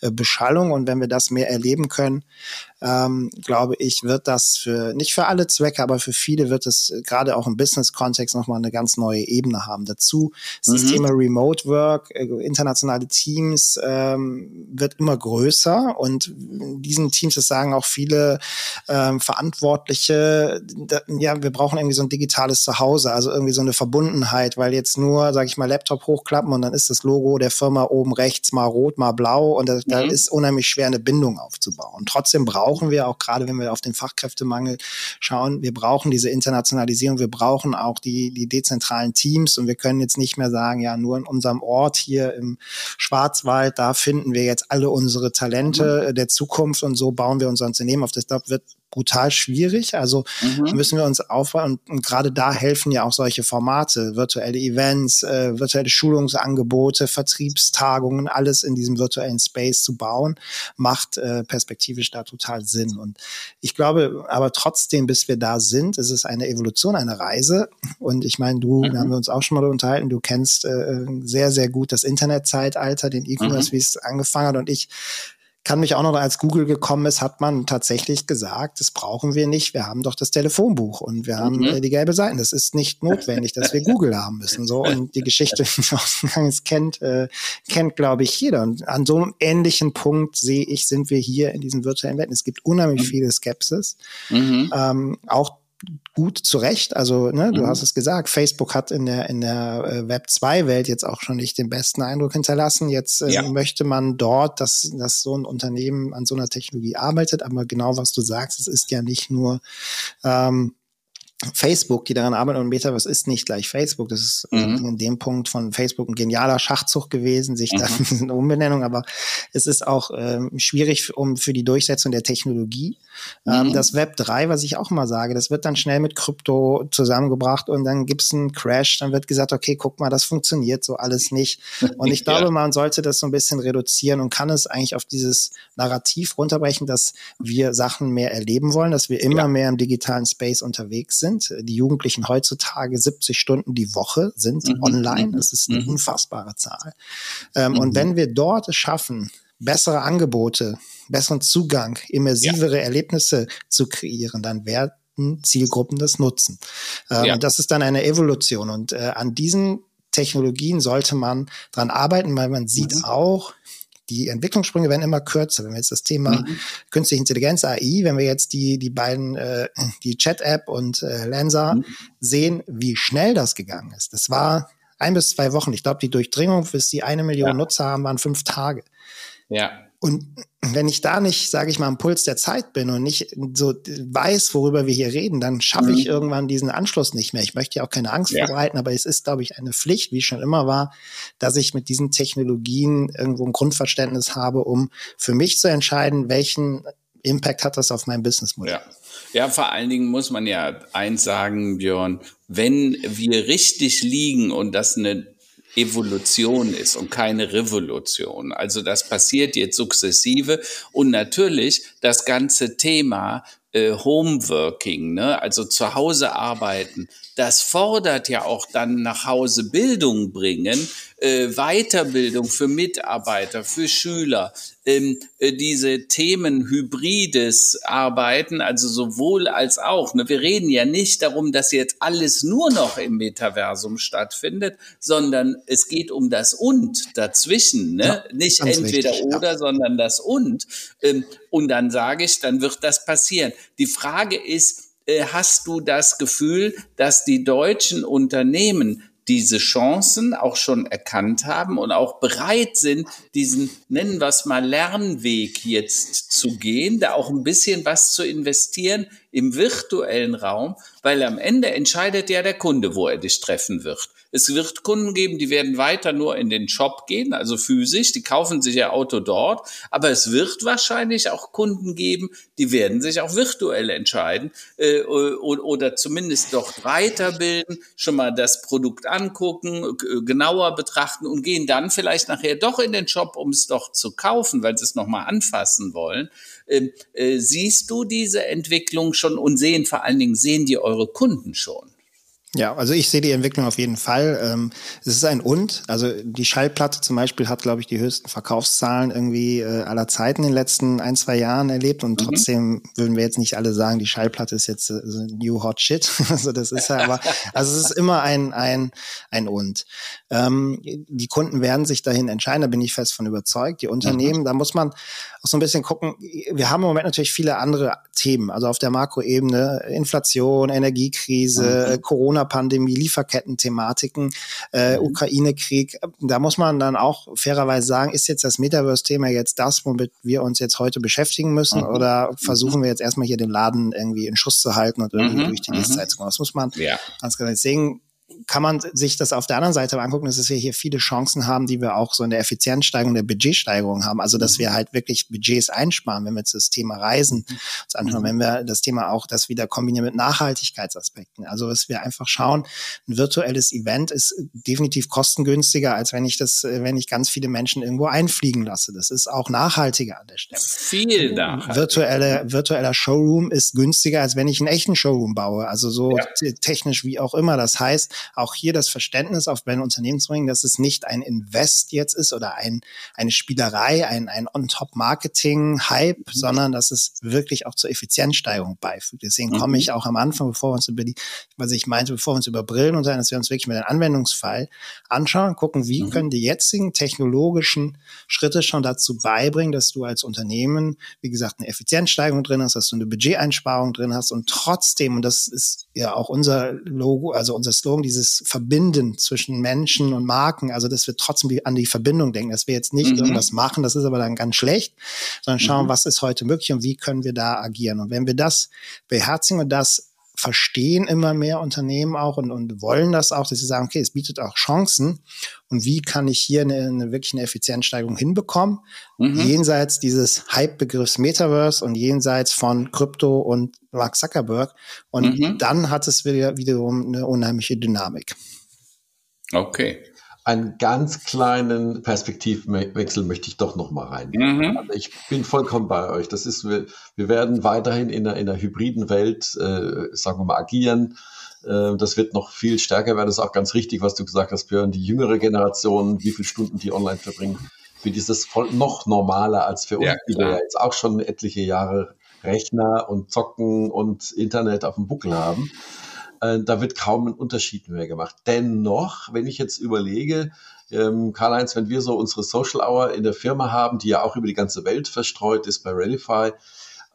äh, Beschallung. Und wenn wir das mehr erleben können, ähm, glaube ich, wird das für, nicht für alle Zwecke, aber für viele wird es gerade auch im Business-Kontext nochmal eine ganz neue Ebene haben. Dazu ist mhm. das Thema Remote Work, äh, internationale Teams ähm, wird immer größer und in diesen Teams, das sagen auch viele ähm, Verantwortliche, da, ja, wir brauchen irgendwie so ein digitales Zuhause, also irgendwie so eine Verbundenheit, weil jetzt nur, sage ich mal, Laptop hochklappen und dann ist das Logo der Firma oben rechts mal rot, mal blau und da, mhm. da ist unheimlich schwer eine Bindung aufzubauen. Trotzdem brauchen wir auch gerade, wenn wir auf den Fachkräftemangel schauen, wir brauchen diese Internationalisierung, wir brauchen auch die, die dezentralen Teams und wir können jetzt nicht mehr sagen, ja, nur in unserem Ort hier im Schwarzwald, da finden wir jetzt alle unsere Talente mhm. der Zukunft und so bauen wir unser Unternehmen auf. Das wird brutal schwierig. Also mhm. müssen wir uns aufbauen. Und, und, gerade da helfen ja auch solche Formate, virtuelle Events, äh, virtuelle Schulungsangebote, Vertriebstagungen, alles in diesem virtuellen Space zu bauen, macht äh, perspektivisch da total Sinn. Und ich glaube aber trotzdem, bis wir da sind, ist es eine Evolution, eine Reise. Und ich meine, du, mhm. da haben wir uns auch schon mal unterhalten, du kennst äh, sehr, sehr gut das Internetzeitalter, den E-Commerce, mhm. wie es angefangen hat. Und ich kann mich auch noch, als Google gekommen ist, hat man tatsächlich gesagt, das brauchen wir nicht. Wir haben doch das Telefonbuch und wir haben mhm. die gelbe Seiten. Das ist nicht notwendig, dass wir Google haben müssen. So und die Geschichte des [laughs] kennt, äh, kennt glaube ich jeder. Und an so einem ähnlichen Punkt sehe ich, sind wir hier in diesen virtuellen Welten. Es gibt unheimlich mhm. viele Skepsis. Mhm. Ähm, auch gut zurecht. Also, ne, du mhm. hast es gesagt, Facebook hat in der, in der äh, Web 2-Welt jetzt auch schon nicht den besten Eindruck hinterlassen. Jetzt äh, ja. möchte man dort, dass, dass so ein Unternehmen an so einer Technologie arbeitet. Aber genau was du sagst, es ist ja nicht nur ähm, Facebook, die daran arbeiten und Metaverse ist nicht gleich Facebook. Das ist mhm. in dem Punkt von Facebook ein genialer Schachzug gewesen, sich mhm. [laughs] da eine Umbenennung, aber es ist auch ähm, schwierig um für die Durchsetzung der Technologie. Ähm, mhm. das Web 3, was ich auch mal sage, das wird dann schnell mit Krypto zusammengebracht und dann gibt's einen Crash, dann wird gesagt, okay, guck mal, das funktioniert so alles nicht. Und ich [laughs] glaube, ja. man sollte das so ein bisschen reduzieren und kann es eigentlich auf dieses Narrativ runterbrechen, dass wir Sachen mehr erleben wollen, dass wir immer ja. mehr im digitalen Space unterwegs sind sind. Die Jugendlichen heutzutage 70 Stunden die Woche sind mhm. online. Das ist eine mhm. unfassbare Zahl. Ähm, mhm. Und wenn wir dort es schaffen, bessere Angebote, besseren Zugang, immersivere ja. Erlebnisse zu kreieren, dann werden Zielgruppen das nutzen. Ähm, ja. Und das ist dann eine Evolution. Und äh, an diesen Technologien sollte man dran arbeiten, weil man sieht mhm. auch, die Entwicklungssprünge werden immer kürzer. Wenn wir jetzt das Thema mhm. künstliche Intelligenz, AI, wenn wir jetzt die, die beiden, äh, die Chat-App und äh, Lensa mhm. sehen, wie schnell das gegangen ist. Das war ein bis zwei Wochen. Ich glaube, die Durchdringung, bis die eine Million ja. Nutzer haben, waren fünf Tage. Ja. Und wenn ich da nicht, sage ich mal, am Puls der Zeit bin und nicht so weiß, worüber wir hier reden, dann schaffe mhm. ich irgendwann diesen Anschluss nicht mehr. Ich möchte ja auch keine Angst ja. verbreiten, aber es ist, glaube ich, eine Pflicht, wie es schon immer war, dass ich mit diesen Technologien irgendwo ein Grundverständnis habe, um für mich zu entscheiden, welchen Impact hat das auf mein Businessmodell. Ja. Ja, vor allen Dingen muss man ja eins sagen, Björn, wenn wir richtig liegen und das eine Evolution ist und keine Revolution. Also das passiert jetzt sukzessive und natürlich das ganze Thema äh, Homeworking, ne? also zu Hause arbeiten, das fordert ja auch dann nach Hause Bildung bringen, äh, Weiterbildung für Mitarbeiter, für Schüler, ähm, äh, diese Themen hybrides Arbeiten, also sowohl als auch. Ne? Wir reden ja nicht darum, dass jetzt alles nur noch im Metaversum stattfindet, sondern es geht um das Und dazwischen. Ne? Ja, nicht entweder richtig, oder, ja. sondern das Und. Ähm, und dann sage ich, dann wird das passieren. Die Frage ist, äh, hast du das Gefühl, dass die deutschen Unternehmen diese Chancen auch schon erkannt haben und auch bereit sind, diesen, nennen wir es mal, Lernweg jetzt zu gehen, da auch ein bisschen was zu investieren im virtuellen Raum, weil am Ende entscheidet ja der Kunde, wo er dich treffen wird. Es wird Kunden geben, die werden weiter nur in den Shop gehen, also physisch, die kaufen sich ihr Auto dort, aber es wird wahrscheinlich auch Kunden geben, die werden sich auch virtuell entscheiden äh, oder zumindest dort weiterbilden, schon mal das Produkt angucken, genauer betrachten und gehen dann vielleicht nachher doch in den Shop, um es doch zu kaufen, weil sie es nochmal anfassen wollen. Ähm, äh, siehst du diese Entwicklung schon und sehen vor allen Dingen, sehen die eure Kunden schon? Ja, also ich sehe die Entwicklung auf jeden Fall. Ähm, es ist ein Und. Also die Schallplatte zum Beispiel hat, glaube ich, die höchsten Verkaufszahlen irgendwie äh, aller Zeiten in den letzten ein, zwei Jahren erlebt. Und mhm. trotzdem würden wir jetzt nicht alle sagen, die Schallplatte ist jetzt äh, new hot shit. [laughs] also das ist ja aber, also es ist immer ein, ein, ein Und. Ähm, die Kunden werden sich dahin entscheiden, da bin ich fest von überzeugt. Die Unternehmen, mhm. da muss man auch so ein bisschen gucken. Wir haben im Moment natürlich viele andere Themen. Also auf der Makroebene Inflation, Energiekrise, mhm. Corona Corona-Pandemie, Lieferketten-Thematiken, äh, mhm. Ukraine-Krieg. Da muss man dann auch fairerweise sagen, ist jetzt das Metaverse-Thema jetzt das, womit wir uns jetzt heute beschäftigen müssen? Mhm. Oder versuchen wir jetzt erstmal hier den Laden irgendwie in Schuss zu halten und irgendwie mhm. durch die nächste Zeit zu kommen? Das muss man ja. ganz genau sehen kann man sich das auf der anderen Seite angucken, dass wir hier viele Chancen haben, die wir auch so in der Effizienzsteigerung, der Budgetsteigerung haben. Also, dass wir mhm. halt wirklich Budgets einsparen, wenn wir jetzt das Thema Reisen uns anschauen, mhm. wenn wir das Thema auch das wieder kombinieren mit Nachhaltigkeitsaspekten. Also, dass wir einfach schauen, ein virtuelles Event ist definitiv kostengünstiger, als wenn ich das, wenn ich ganz viele Menschen irgendwo einfliegen lasse. Das ist auch nachhaltiger an der Stelle. Viel nachhaltiger. Virtuelle, virtueller Showroom ist günstiger, als wenn ich einen echten Showroom baue. Also so ja. technisch wie auch immer. Das heißt, auch hier das Verständnis auf bei Unternehmen zu bringen, dass es nicht ein Invest jetzt ist oder ein, eine Spielerei, ein, ein On-Top-Marketing-Hype, mhm. sondern dass es wirklich auch zur Effizienzsteigerung beifügt. Deswegen mhm. komme ich auch am Anfang, bevor wir uns über die, was ich meinte, bevor wir uns über Brillen unterhalten, dass wir uns wirklich mit dem Anwendungsfall anschauen, gucken, wie mhm. können die jetzigen technologischen Schritte schon dazu beibringen, dass du als Unternehmen, wie gesagt, eine Effizienzsteigerung drin hast, dass du eine Budgeteinsparung drin hast und trotzdem, und das ist ja auch unser Logo, also unser Slogan, dieses Verbinden zwischen Menschen und Marken, also dass wir trotzdem an die Verbindung denken, dass wir jetzt nicht mhm. irgendwas machen, das ist aber dann ganz schlecht, sondern schauen, mhm. was ist heute möglich und wie können wir da agieren. Und wenn wir das beherzigen und das verstehen immer mehr Unternehmen auch und, und wollen das auch, dass sie sagen, okay, es bietet auch Chancen und wie kann ich hier eine, eine wirklich eine Effizienzsteigerung hinbekommen, mhm. jenseits dieses Hype-Begriffs Metaverse und jenseits von Krypto und Mark Zuckerberg und mhm. dann hat es wieder wiederum eine unheimliche Dynamik. Okay einen ganz kleinen Perspektivwechsel möchte ich doch noch mal rein. Mhm. Also ich bin vollkommen bei euch. Das ist, wir, wir werden weiterhin in einer, in einer hybriden Welt, äh, sagen wir mal, agieren. Äh, das wird noch viel stärker werden. Das ist auch ganz richtig, was du gesagt hast, Björn. Die jüngere Generation, wie viele Stunden die online verbringen, für dieses voll noch normaler als für uns, ja, die wir ja jetzt auch schon etliche Jahre Rechner und Zocken und Internet auf dem Buckel haben. Äh, da wird kaum ein Unterschied mehr gemacht. Dennoch, wenn ich jetzt überlege, ähm, Karl-Heinz, wenn wir so unsere Social Hour in der Firma haben, die ja auch über die ganze Welt verstreut ist bei Readify,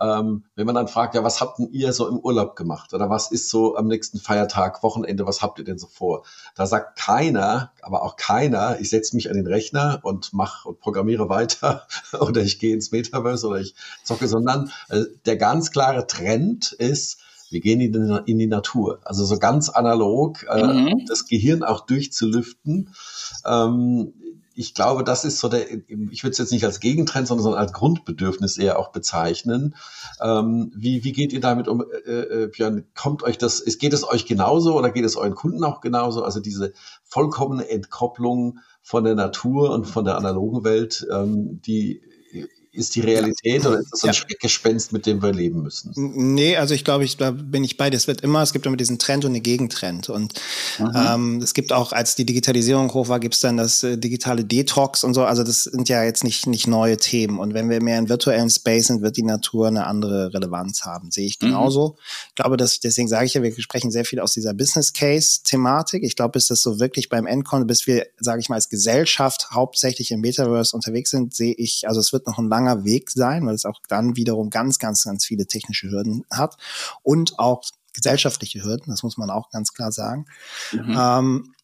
ähm, wenn man dann fragt, ja, was habt denn ihr so im Urlaub gemacht? Oder was ist so am nächsten Feiertag, Wochenende, was habt ihr denn so vor? Da sagt keiner, aber auch keiner, ich setze mich an den Rechner und mache und programmiere weiter [laughs] oder ich gehe ins Metaverse oder ich zocke, sondern äh, der ganz klare Trend ist, wir gehen in die, in die Natur. Also so ganz analog, äh, mhm. das Gehirn auch durchzulüften. Ähm, ich glaube, das ist so der, ich würde es jetzt nicht als Gegentrend, sondern als Grundbedürfnis eher auch bezeichnen. Ähm, wie, wie geht ihr damit um, äh, äh, Björn? Kommt euch das, ist, geht es euch genauso oder geht es euren Kunden auch genauso? Also diese vollkommene Entkopplung von der Natur und von der analogen Welt, ähm, die ist die Realität oder ist das ein ja. Schreckgespenst, mit dem wir leben müssen? Nee, also ich glaube, ich, da bin ich bei. Es wird immer, es gibt immer diesen Trend und einen Gegentrend. Und mhm. ähm, es gibt auch, als die Digitalisierung hoch war, gibt es dann das äh, digitale Detox und so. Also das sind ja jetzt nicht, nicht neue Themen. Und wenn wir mehr in virtuellen Space sind, wird die Natur eine andere Relevanz haben. Sehe ich mhm. genauso. Mhm. Ich glaube, dass, deswegen sage ich ja, wir sprechen sehr viel aus dieser Business Case-Thematik. Ich glaube, bis das so wirklich beim Endcon, bis wir, sage ich mal, als Gesellschaft hauptsächlich im Metaverse unterwegs sind, sehe ich, also es wird noch ein langer langer Weg sein, weil es auch dann wiederum ganz, ganz, ganz viele technische Hürden hat und auch gesellschaftliche Hürden, das muss man auch ganz klar sagen. Mhm. Ähm,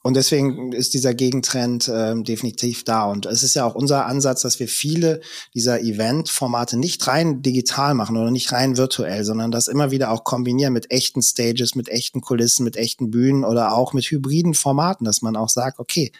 und deswegen ist dieser Gegentrend ähm, definitiv da. Und es ist ja auch unser Ansatz, dass wir viele dieser Event-Formate nicht rein digital machen oder nicht rein virtuell, sondern das immer wieder auch kombinieren mit echten Stages, mit echten Kulissen, mit echten Bühnen oder auch mit hybriden Formaten, dass man auch sagt, okay,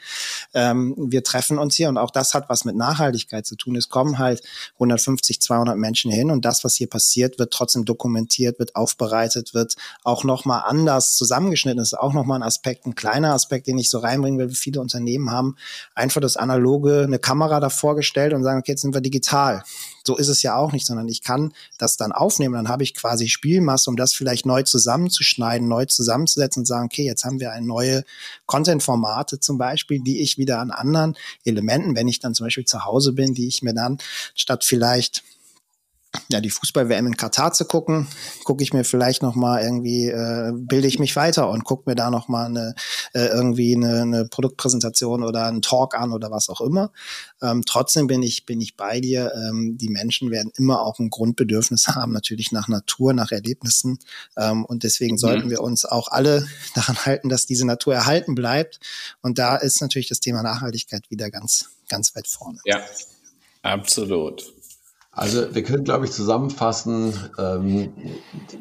ähm, wir treffen uns hier und auch das hat was mit Nachhaltigkeit zu tun. Es kommen halt 150, 200 Menschen hin und das, was hier passiert, wird trotzdem dokumentiert, wird aufbereitet, wird auch nochmal anders zusammengeschnitten. Das ist auch nochmal ein Aspekt, ein kleiner Aspekt, den ich so reinbringen will. Viele Unternehmen haben einfach das analoge, eine Kamera davor gestellt und sagen, okay, jetzt sind wir digital. So ist es ja auch nicht, sondern ich kann das dann aufnehmen. Dann habe ich quasi Spielmasse, um das vielleicht neu zusammenzuschneiden, neu zusammenzusetzen und sagen, okay, jetzt haben wir eine neue Content-Formate zum Beispiel, die ich wieder an anderen Elementen, wenn ich dann zum Beispiel zu Hause bin, die ich mir dann statt vielleicht ja, die Fußball-WM in Katar zu gucken, gucke ich mir vielleicht noch mal irgendwie, äh, bilde ich mich weiter und gucke mir da noch mal eine, äh, irgendwie eine, eine Produktpräsentation oder einen Talk an oder was auch immer. Ähm, trotzdem bin ich, bin ich bei dir. Ähm, die Menschen werden immer auch ein Grundbedürfnis haben, natürlich nach Natur, nach Erlebnissen. Ähm, und deswegen mhm. sollten wir uns auch alle [laughs] daran halten, dass diese Natur erhalten bleibt. Und da ist natürlich das Thema Nachhaltigkeit wieder ganz, ganz weit vorne. Ja, absolut. Also wir können, glaube ich, zusammenfassen, ähm,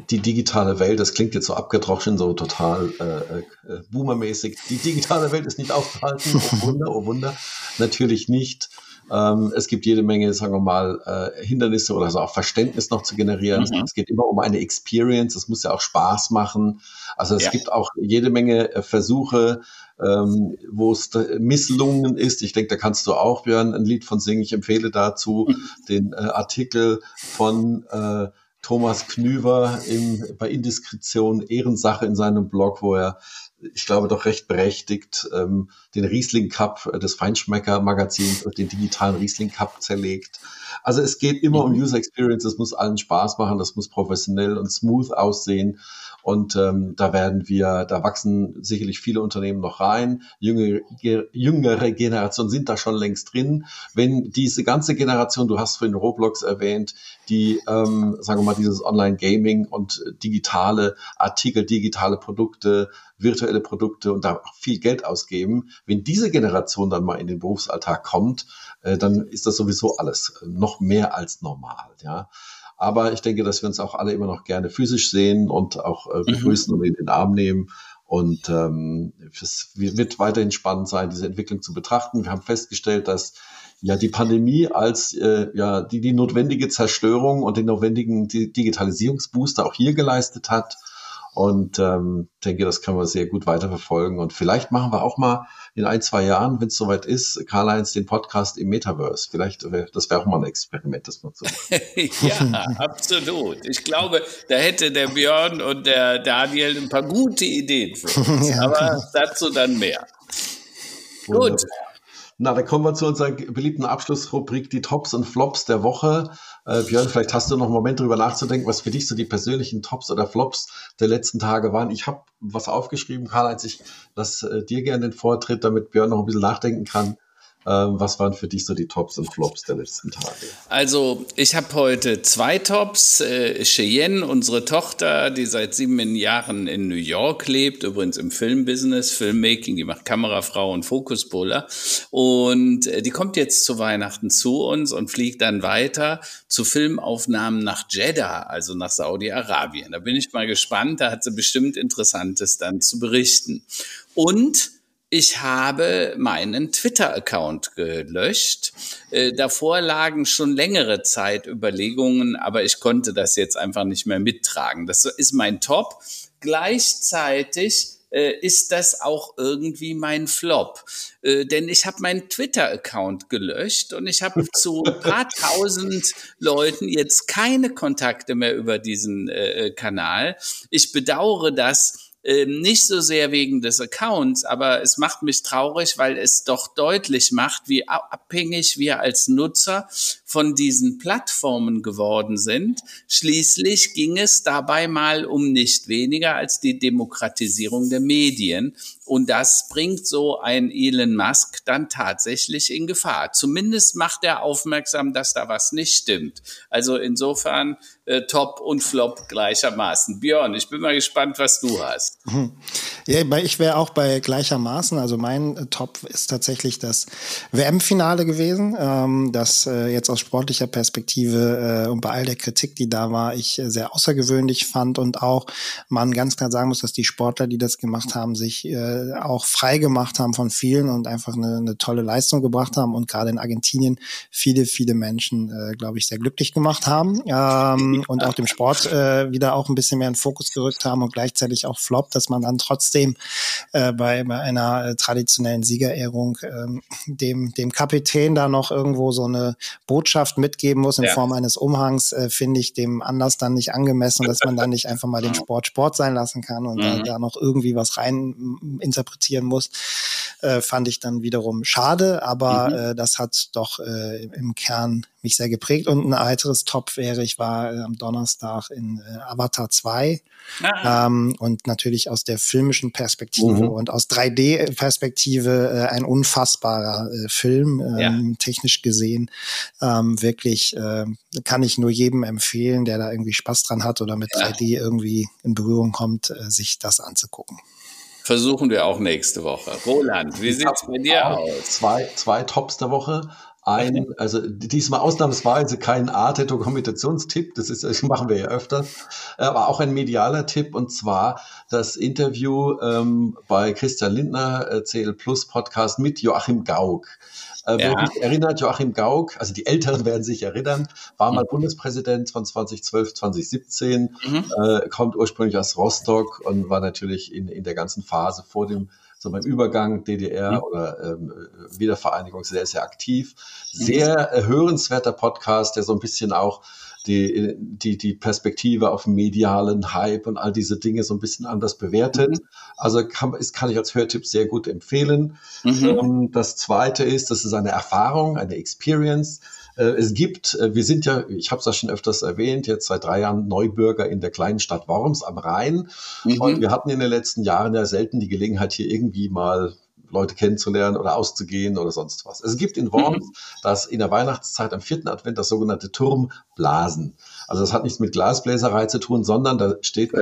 die digitale Welt, das klingt jetzt so abgedroschen, so total äh, äh, boomermäßig. Die digitale Welt ist nicht aufzuhalten, oh Wunder, oh Wunder, natürlich nicht. Ähm, es gibt jede Menge, sagen wir mal, äh, Hindernisse oder so auch Verständnis noch zu generieren. Mhm. Es geht immer um eine Experience, es muss ja auch Spaß machen. Also es ja. gibt auch jede Menge äh, Versuche, ähm, wo es misslungen ist. Ich denke, da kannst du auch, Björn, ein Lied von singen. Ich empfehle dazu [laughs] den äh, Artikel von äh, Thomas Knüver im, bei Indiskretion Ehrensache in seinem Blog, wo er, ich glaube, doch recht berechtigt ähm, den Riesling Cup des Feinschmecker Magazins, den digitalen Riesling Cup zerlegt. Also es geht immer um mhm. User Experience, es muss allen Spaß machen, das muss professionell und smooth aussehen. Und ähm, da werden wir, da wachsen sicherlich viele Unternehmen noch rein. Jüngere, jüngere Generationen sind da schon längst drin. Wenn diese ganze Generation, du hast vorhin Roblox erwähnt, die, ähm, sagen wir mal, dieses Online-Gaming und digitale Artikel, digitale Produkte, virtuelle Produkte und da viel Geld ausgeben, wenn diese Generation dann mal in den Berufsalltag kommt, äh, dann ist das sowieso alles noch mehr als normal. Ja. Aber ich denke, dass wir uns auch alle immer noch gerne physisch sehen und auch äh, begrüßen mhm. und in den Arm nehmen. Und ähm, es wird weiterhin spannend sein, diese Entwicklung zu betrachten. Wir haben festgestellt, dass ja die Pandemie als äh, ja die die notwendige Zerstörung und den notwendigen Digitalisierungsbooster auch hier geleistet hat. Und ähm, denke, das können wir sehr gut weiterverfolgen. Und vielleicht machen wir auch mal in ein, zwei Jahren, wenn es soweit ist, Karl-Heinz den Podcast im Metaverse. Vielleicht wäre das wäre auch mal ein Experiment, das mal zu [laughs] Ja, absolut. Ich glaube, da hätte der Björn und der Daniel ein paar gute Ideen für uns. [laughs] Aber dazu dann mehr. Wunderbar. Gut. Na, dann kommen wir zu unserer beliebten Abschlussrubrik, die Tops und Flops der Woche. Äh, Björn, vielleicht hast du noch einen Moment drüber nachzudenken, was für dich so die persönlichen Tops oder Flops der letzten Tage waren. Ich habe was aufgeschrieben, Karl, als ich das äh, dir gerne den Vortritt, damit Björn noch ein bisschen nachdenken kann. Ähm, was waren für dich so die Tops und Flops der letzten Tage? Also ich habe heute zwei Tops. Äh, Cheyenne, unsere Tochter, die seit sieben Jahren in New York lebt, übrigens im Filmbusiness, Filmmaking, die macht Kamerafrau und Fokuspuller. Und äh, die kommt jetzt zu Weihnachten zu uns und fliegt dann weiter zu Filmaufnahmen nach Jeddah, also nach Saudi-Arabien. Da bin ich mal gespannt, da hat sie bestimmt Interessantes dann zu berichten. Und ich habe meinen Twitter-Account gelöscht. Äh, davor lagen schon längere Zeit Überlegungen, aber ich konnte das jetzt einfach nicht mehr mittragen. Das ist mein Top. Gleichzeitig äh, ist das auch irgendwie mein Flop. Äh, denn ich habe meinen Twitter-Account gelöscht und ich habe zu ein [laughs] paar tausend Leuten jetzt keine Kontakte mehr über diesen äh, Kanal. Ich bedauere das ähm, nicht so sehr wegen des Accounts, aber es macht mich traurig, weil es doch deutlich macht, wie abhängig wir als Nutzer von diesen Plattformen geworden sind. Schließlich ging es dabei mal um nicht weniger als die Demokratisierung der Medien. Und das bringt so ein Elon Musk dann tatsächlich in Gefahr. Zumindest macht er aufmerksam, dass da was nicht stimmt. Also insofern äh, Top und Flop gleichermaßen. Björn, ich bin mal gespannt, was du hast. [laughs] Ja, ich wäre auch bei gleichermaßen. Also mein äh, Top ist tatsächlich das WM-Finale gewesen, ähm, das äh, jetzt aus sportlicher Perspektive äh, und bei all der Kritik, die da war, ich äh, sehr außergewöhnlich fand und auch man ganz klar sagen muss, dass die Sportler, die das gemacht haben, sich äh, äh, auch frei gemacht haben von vielen und einfach eine, eine tolle Leistung gebracht haben und gerade in Argentinien viele, viele Menschen, äh, glaube ich, sehr glücklich gemacht haben ähm, und auch dem Sport äh, wieder auch ein bisschen mehr in Fokus gerückt haben und gleichzeitig auch floppt, dass man dann trotzdem äh, bei, bei einer äh, traditionellen Siegerehrung äh, dem, dem Kapitän da noch irgendwo so eine Botschaft mitgeben muss in ja. Form eines Umhangs, äh, finde ich dem Anlass dann nicht angemessen, dass man dann nicht einfach mal den [laughs] Sport Sport sein lassen kann und mhm. da, da, noch irgendwie was rein interpretieren muss, äh, fand ich dann wiederum schade, aber mhm. äh, das hat doch äh, im Kern mich sehr geprägt. Und ein weiteres Top wäre, ich war äh, am Donnerstag in äh, Avatar 2 ah. ähm, und natürlich aus der filmischen Perspektive mhm. und aus 3D-Perspektive äh, ein unfassbarer äh, Film, ähm, ja. technisch gesehen. Ähm, wirklich äh, kann ich nur jedem empfehlen, der da irgendwie Spaß dran hat oder mit ja. 3D irgendwie in Berührung kommt, äh, sich das anzugucken versuchen wir auch nächste Woche. Roland, wie sieht es bei dir aus? Zwei, zwei Tops der Woche. Ein, also diesmal ausnahmsweise kein Arte-Dokumentationstipp, das ist, das machen wir ja öfter, aber auch ein medialer Tipp und zwar das Interview ähm, bei Christian Lindner, äh, CL Plus Podcast mit Joachim Gauck. Äh, ja. Wer mich erinnert, Joachim Gauck, also die Älteren werden sich erinnern, war mal mhm. Bundespräsident von 2012, 2017, mhm. äh, kommt ursprünglich aus Rostock und war natürlich in, in der ganzen Phase vor dem so beim Übergang DDR mhm. oder ähm, Wiedervereinigung sehr, sehr aktiv. Mhm. Sehr mhm. hörenswerter Podcast, der so ein bisschen auch die, die, die Perspektive auf medialen Hype und all diese Dinge so ein bisschen anders bewertet. Mhm. Also kann, ist, kann ich als Hörtipp sehr gut empfehlen. Mhm. Ähm, das zweite ist, das ist eine Erfahrung, eine Experience. Äh, es gibt, äh, wir sind ja, ich habe es ja schon öfters erwähnt, jetzt seit drei Jahren Neubürger in der kleinen Stadt Worms am Rhein. Mhm. Und wir hatten in den letzten Jahren ja selten die Gelegenheit, hier irgendwie mal Leute kennenzulernen oder auszugehen oder sonst was. Es gibt in Worms mhm. das in der Weihnachtszeit am vierten Advent das sogenannte Turmblasen. Also das hat nichts mit Glasbläserei zu tun, sondern da steht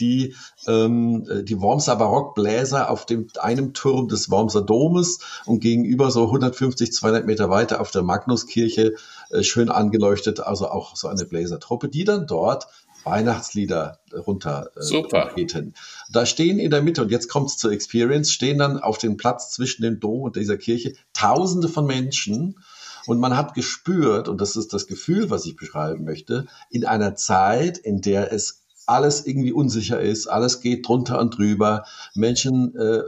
die, ähm, die Wormser Barockbläser auf dem, einem Turm des Wormser Domes und gegenüber so 150, 200 Meter weiter auf der Magnuskirche äh, schön angeleuchtet, also auch so eine Bläsertruppe, die dann dort Weihnachtslieder runter äh, Super. Da stehen in der Mitte, und jetzt kommt es zur Experience, stehen dann auf dem Platz zwischen dem Dom und dieser Kirche Tausende von Menschen. Und man hat gespürt, und das ist das Gefühl, was ich beschreiben möchte, in einer Zeit, in der es alles irgendwie unsicher ist, alles geht drunter und drüber. Menschen äh,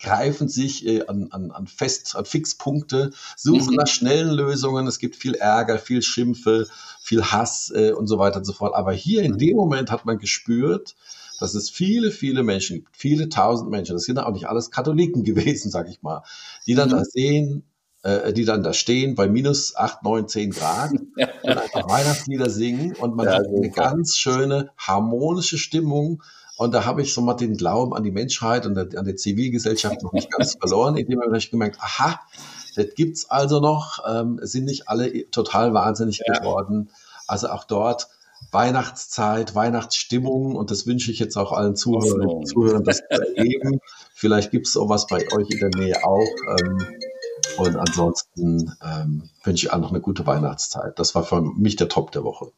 greifen sich äh, an, an, an Fest, an Fixpunkte, suchen mhm. nach schnellen Lösungen. Es gibt viel Ärger, viel Schimpfe, viel Hass äh, und so weiter und so fort. Aber hier in dem Moment hat man gespürt, dass es viele, viele Menschen gibt, viele tausend Menschen, das sind auch nicht alles Katholiken [laughs] gewesen, sag ich mal, die dann mhm. da sehen, äh, die dann da stehen bei minus acht, neun, zehn Grad [laughs] und einfach Weihnachtslieder singen und man ja, hat eine ganz schöne harmonische Stimmung. Und da habe ich so mal den Glauben an die Menschheit und an die Zivilgesellschaft noch nicht ganz [laughs] verloren, indem habe ich gemerkt, aha, das gibt's also noch, ähm, sind nicht alle total wahnsinnig ja. geworden. Also auch dort Weihnachtszeit, Weihnachtsstimmung und das wünsche ich jetzt auch allen Zuhörern, Zuhörern das zu erleben. [laughs] Vielleicht gibt es sowas bei euch in der Nähe auch. Ähm, und ansonsten ähm, wünsche ich allen noch eine gute Weihnachtszeit. Das war für mich der Top der Woche.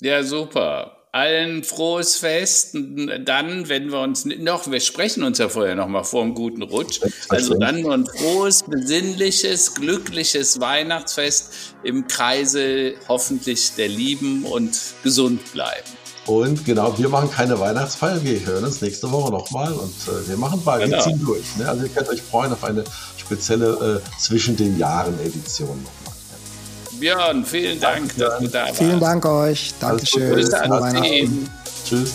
Ja, super. Allen frohes Fest. Dann, wenn wir uns noch, wir sprechen uns ja vorher noch mal vor einem guten Rutsch. Also dann ein frohes, besinnliches, glückliches Weihnachtsfest im Kreise hoffentlich der Lieben und gesund bleiben. Und genau, wir machen keine Weihnachtsfeier. Wir hören uns nächste Woche nochmal und äh, wir machen bald. Genau. Wir ziehen durch. Ne? Also ihr könnt euch freuen auf eine spezielle äh, zwischen den Jahren Edition nochmal. Björn, vielen Dank, Danke, dass du da warst. Vielen Dank euch. Dankeschön. Grüße an Tschüss.